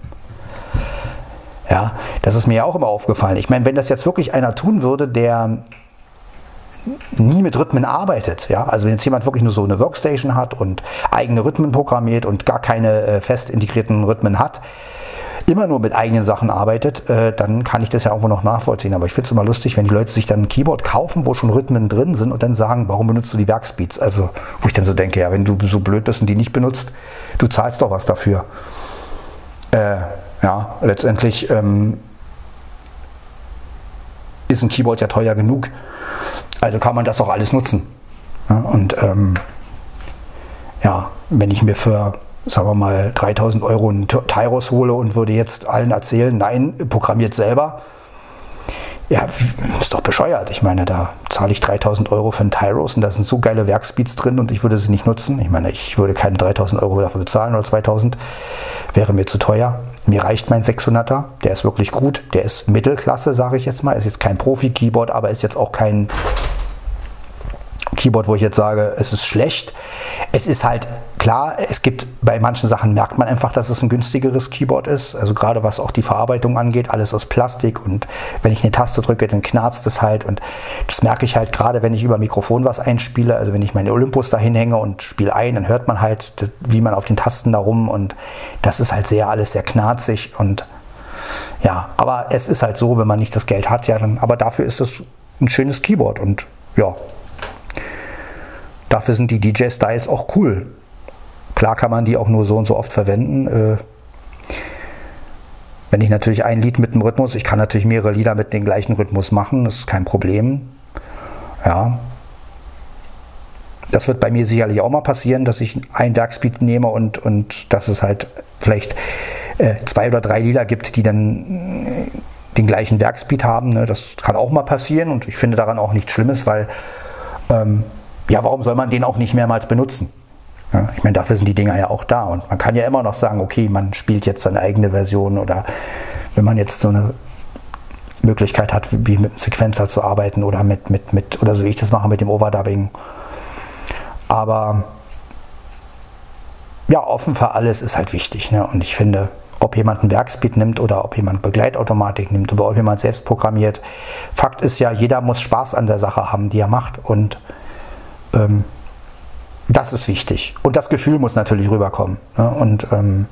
Ja, das ist mir ja auch immer aufgefallen. Ich meine, wenn das jetzt wirklich einer tun würde, der nie mit Rhythmen arbeitet. Ja? Also wenn jetzt jemand wirklich nur so eine Workstation hat und eigene Rhythmen programmiert und gar keine äh, fest integrierten Rhythmen hat, immer nur mit eigenen Sachen arbeitet, äh, dann kann ich das ja irgendwo noch nachvollziehen. Aber ich finde es immer lustig, wenn die Leute sich dann ein Keyboard kaufen, wo schon Rhythmen drin sind und dann sagen, warum benutzt du die Werkspeeds? Also, wo ich dann so denke, ja, wenn du so blöd bist und die nicht benutzt, du zahlst doch was dafür. Äh, ja, letztendlich ähm, ist ein Keyboard ja teuer genug. Also kann man das auch alles nutzen. Ja, und ähm, ja, wenn ich mir für, sagen wir mal, 3000 Euro einen Tyros hole und würde jetzt allen erzählen, nein, programmiert selber, ja, ist doch bescheuert. Ich meine, da zahle ich 3000 Euro für einen Tyros und da sind so geile Werkspeeds drin und ich würde sie nicht nutzen. Ich meine, ich würde keine 3000 Euro dafür bezahlen oder 2000. Wäre mir zu teuer. Mir reicht mein 600er. Der ist wirklich gut. Der ist Mittelklasse, sage ich jetzt mal. Ist jetzt kein Profi-Keyboard, aber ist jetzt auch kein Keyboard, wo ich jetzt sage, es ist schlecht. Es ist halt klar, es gibt bei manchen Sachen merkt man einfach, dass es ein günstigeres Keyboard ist. Also gerade was auch die Verarbeitung angeht, alles aus Plastik und wenn ich eine Taste drücke, dann knarzt es halt und das merke ich halt gerade, wenn ich über Mikrofon was einspiele. Also wenn ich meine Olympus da hinhänge und spiele ein, dann hört man halt, wie man auf den Tasten da rum und das ist halt sehr alles sehr knarzig und ja, aber es ist halt so, wenn man nicht das Geld hat, ja, dann, aber dafür ist es ein schönes Keyboard und ja, Dafür sind die DJ-Styles auch cool. Klar kann man die auch nur so und so oft verwenden. Äh, wenn ich natürlich ein Lied mit dem Rhythmus, ich kann natürlich mehrere Lieder mit dem gleichen Rhythmus machen, das ist kein Problem. Ja. Das wird bei mir sicherlich auch mal passieren, dass ich ein Werkspeed nehme und, und dass es halt vielleicht äh, zwei oder drei Lieder gibt, die dann äh, den gleichen Werkspeed haben. Ne? Das kann auch mal passieren und ich finde daran auch nichts Schlimmes, weil ähm, ja, warum soll man den auch nicht mehrmals benutzen? Ja, ich meine, dafür sind die Dinger ja auch da und man kann ja immer noch sagen, okay, man spielt jetzt seine eigene Version oder wenn man jetzt so eine Möglichkeit hat, wie mit einem Sequenzer zu arbeiten oder mit, mit, mit oder so wie ich das mache mit dem Overdubbing. Aber ja, offen für alles ist halt wichtig. Ne? Und ich finde, ob jemand ein Werkspeed nimmt oder ob jemand Begleitautomatik nimmt oder ob jemand selbst programmiert, Fakt ist ja, jeder muss Spaß an der Sache haben, die er macht. Und ähm, das ist wichtig. Und das Gefühl muss natürlich rüberkommen. Ne? Und ähm,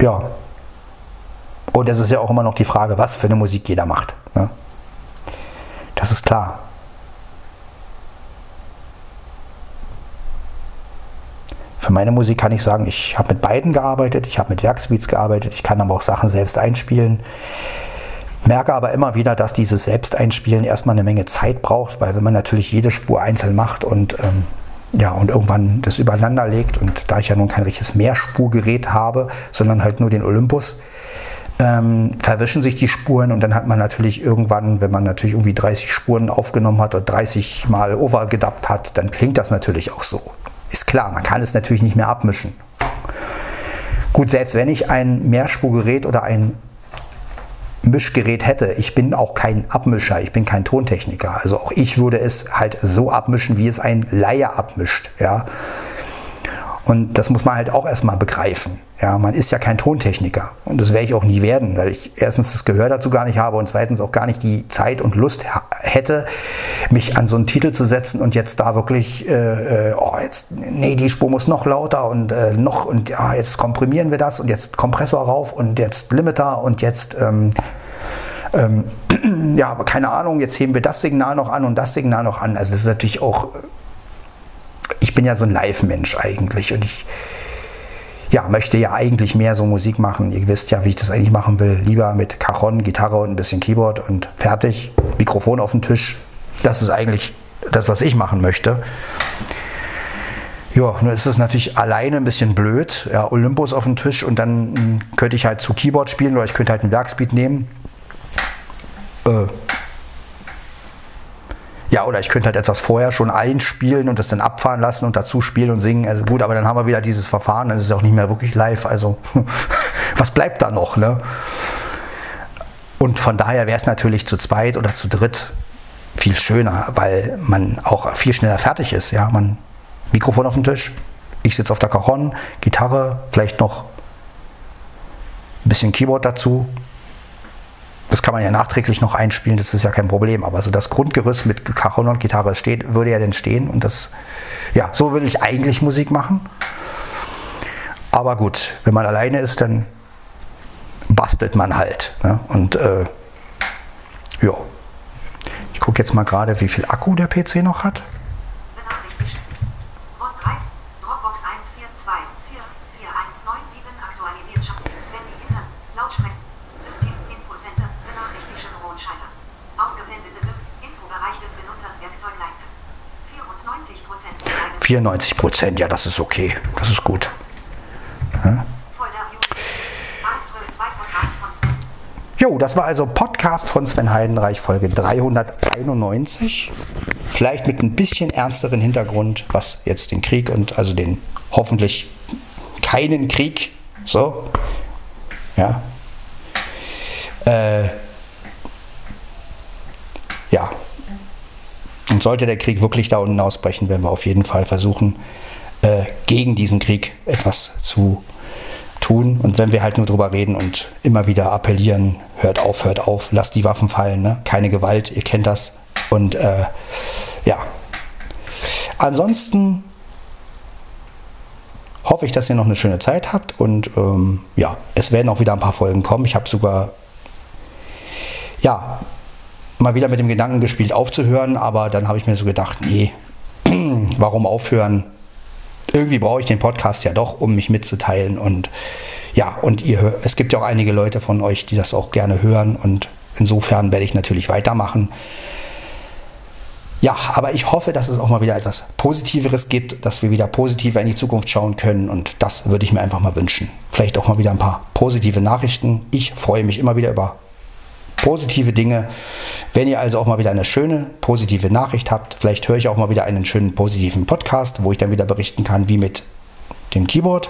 ja. Und es ist ja auch immer noch die Frage, was für eine Musik jeder macht. Ne? Das ist klar. Für meine Musik kann ich sagen, ich habe mit beiden gearbeitet, ich habe mit Werksbeats gearbeitet, ich kann aber auch Sachen selbst einspielen. Merke aber immer wieder, dass dieses Selbsteinspielen erstmal eine Menge Zeit braucht, weil wenn man natürlich jede Spur einzeln macht und ähm, ja, und irgendwann das übereinander legt und da ich ja nun kein richtiges Mehrspurgerät habe, sondern halt nur den Olympus, ähm, verwischen sich die Spuren und dann hat man natürlich irgendwann, wenn man natürlich irgendwie 30 Spuren aufgenommen hat oder 30 mal overgedubbt hat, dann klingt das natürlich auch so. Ist klar, man kann es natürlich nicht mehr abmischen. Gut, selbst wenn ich ein Mehrspurgerät oder ein Mischgerät hätte. Ich bin auch kein Abmischer, ich bin kein Tontechniker. Also auch ich würde es halt so abmischen, wie es ein Laie abmischt. Ja? Und das muss man halt auch erstmal begreifen. Ja, man ist ja kein Tontechniker und das werde ich auch nie werden, weil ich erstens das Gehör dazu gar nicht habe und zweitens auch gar nicht die Zeit und Lust hätte, mich an so einen Titel zu setzen und jetzt da wirklich, äh, äh, oh, jetzt, nee, die Spur muss noch lauter und äh, noch und ja, jetzt komprimieren wir das und jetzt Kompressor rauf und jetzt Limiter und jetzt, ähm, ähm, ja, aber keine Ahnung, jetzt heben wir das Signal noch an und das Signal noch an. Also das ist natürlich auch, ich bin ja so ein Live-Mensch eigentlich und ich, ja, möchte ja eigentlich mehr so Musik machen. Ihr wisst ja, wie ich das eigentlich machen will. Lieber mit Cajon, Gitarre und ein bisschen Keyboard und fertig. Mikrofon auf den Tisch. Das ist eigentlich das, was ich machen möchte. Ja, nun ist es natürlich alleine ein bisschen blöd. Ja, Olympus auf dem Tisch und dann könnte ich halt zu Keyboard spielen oder ich könnte halt ein Werkspeed nehmen. Äh, ja, oder ich könnte halt etwas vorher schon einspielen und das dann abfahren lassen und dazu spielen und singen. Also gut, aber dann haben wir wieder dieses Verfahren, dann ist es auch nicht mehr wirklich live. Also was bleibt da noch, ne? Und von daher wäre es natürlich zu zweit oder zu dritt viel schöner, weil man auch viel schneller fertig ist. Ja, man Mikrofon auf dem Tisch, ich sitze auf der Cajon, Gitarre, vielleicht noch ein bisschen Keyboard dazu, das kann man ja nachträglich noch einspielen, das ist ja kein Problem. Aber so das Grundgerüst mit Cajon und Gitarre steht, würde ja denn stehen. Und das, ja, so will ich eigentlich Musik machen. Aber gut, wenn man alleine ist, dann bastelt man halt. Ne? Und äh, ja, ich gucke jetzt mal gerade, wie viel Akku der PC noch hat. 94 Prozent, ja, das ist okay. Das ist gut. Ja? Jo, das war also Podcast von Sven Heidenreich, Folge 391. Vielleicht mit ein bisschen ernsteren Hintergrund, was jetzt den Krieg und also den hoffentlich keinen Krieg, so, ja. Äh, ja. Und sollte der Krieg wirklich da unten ausbrechen, werden wir auf jeden Fall versuchen, äh, gegen diesen Krieg etwas zu tun. Und wenn wir halt nur drüber reden und immer wieder appellieren, hört auf, hört auf, lasst die Waffen fallen, ne? keine Gewalt, ihr kennt das. Und äh, ja. Ansonsten hoffe ich, dass ihr noch eine schöne Zeit habt und ähm, ja, es werden auch wieder ein paar Folgen kommen. Ich habe sogar ja mal wieder mit dem Gedanken gespielt, aufzuhören, aber dann habe ich mir so gedacht, nee, warum aufhören? Irgendwie brauche ich den Podcast ja doch, um mich mitzuteilen und ja, und ihr, es gibt ja auch einige Leute von euch, die das auch gerne hören und insofern werde ich natürlich weitermachen. Ja, aber ich hoffe, dass es auch mal wieder etwas Positiveres gibt, dass wir wieder positiver in die Zukunft schauen können und das würde ich mir einfach mal wünschen. Vielleicht auch mal wieder ein paar positive Nachrichten. Ich freue mich immer wieder über positive Dinge. Wenn ihr also auch mal wieder eine schöne, positive Nachricht habt, vielleicht höre ich auch mal wieder einen schönen, positiven Podcast, wo ich dann wieder berichten kann, wie mit dem Keyboard.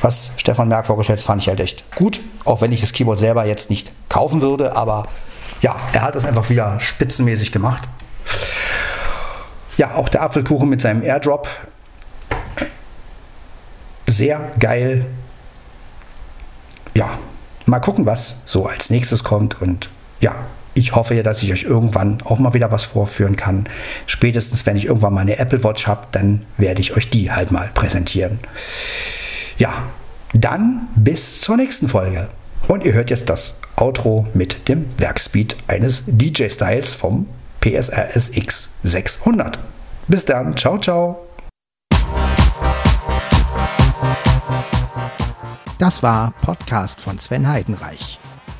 Was Stefan Merck vorgestellt hat, fand ich halt echt gut. Auch wenn ich das Keyboard selber jetzt nicht kaufen würde, aber ja, er hat es einfach wieder spitzenmäßig gemacht. Ja, auch der Apfelkuchen mit seinem Airdrop. Sehr geil. Ja, mal gucken, was so als nächstes kommt. Und ja, ich hoffe ja, dass ich euch irgendwann auch mal wieder was vorführen kann. Spätestens, wenn ich irgendwann mal eine Apple Watch habe, dann werde ich euch die halt mal präsentieren. Ja, dann bis zur nächsten Folge. Und ihr hört jetzt das Outro mit dem Werkspeed eines DJ-Styles vom PSR SX 600. Bis dann, ciao, ciao. Das war Podcast von Sven Heidenreich.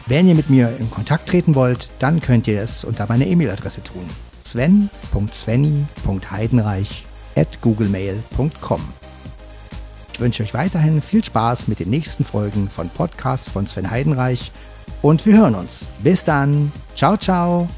Wenn ihr mit mir in Kontakt treten wollt, dann könnt ihr es unter meiner E-Mail-Adresse tun. sven.svenny.heidenreich at googlemail.com. Ich wünsche euch weiterhin viel Spaß mit den nächsten Folgen von Podcast von Sven Heidenreich und wir hören uns. Bis dann. Ciao, ciao.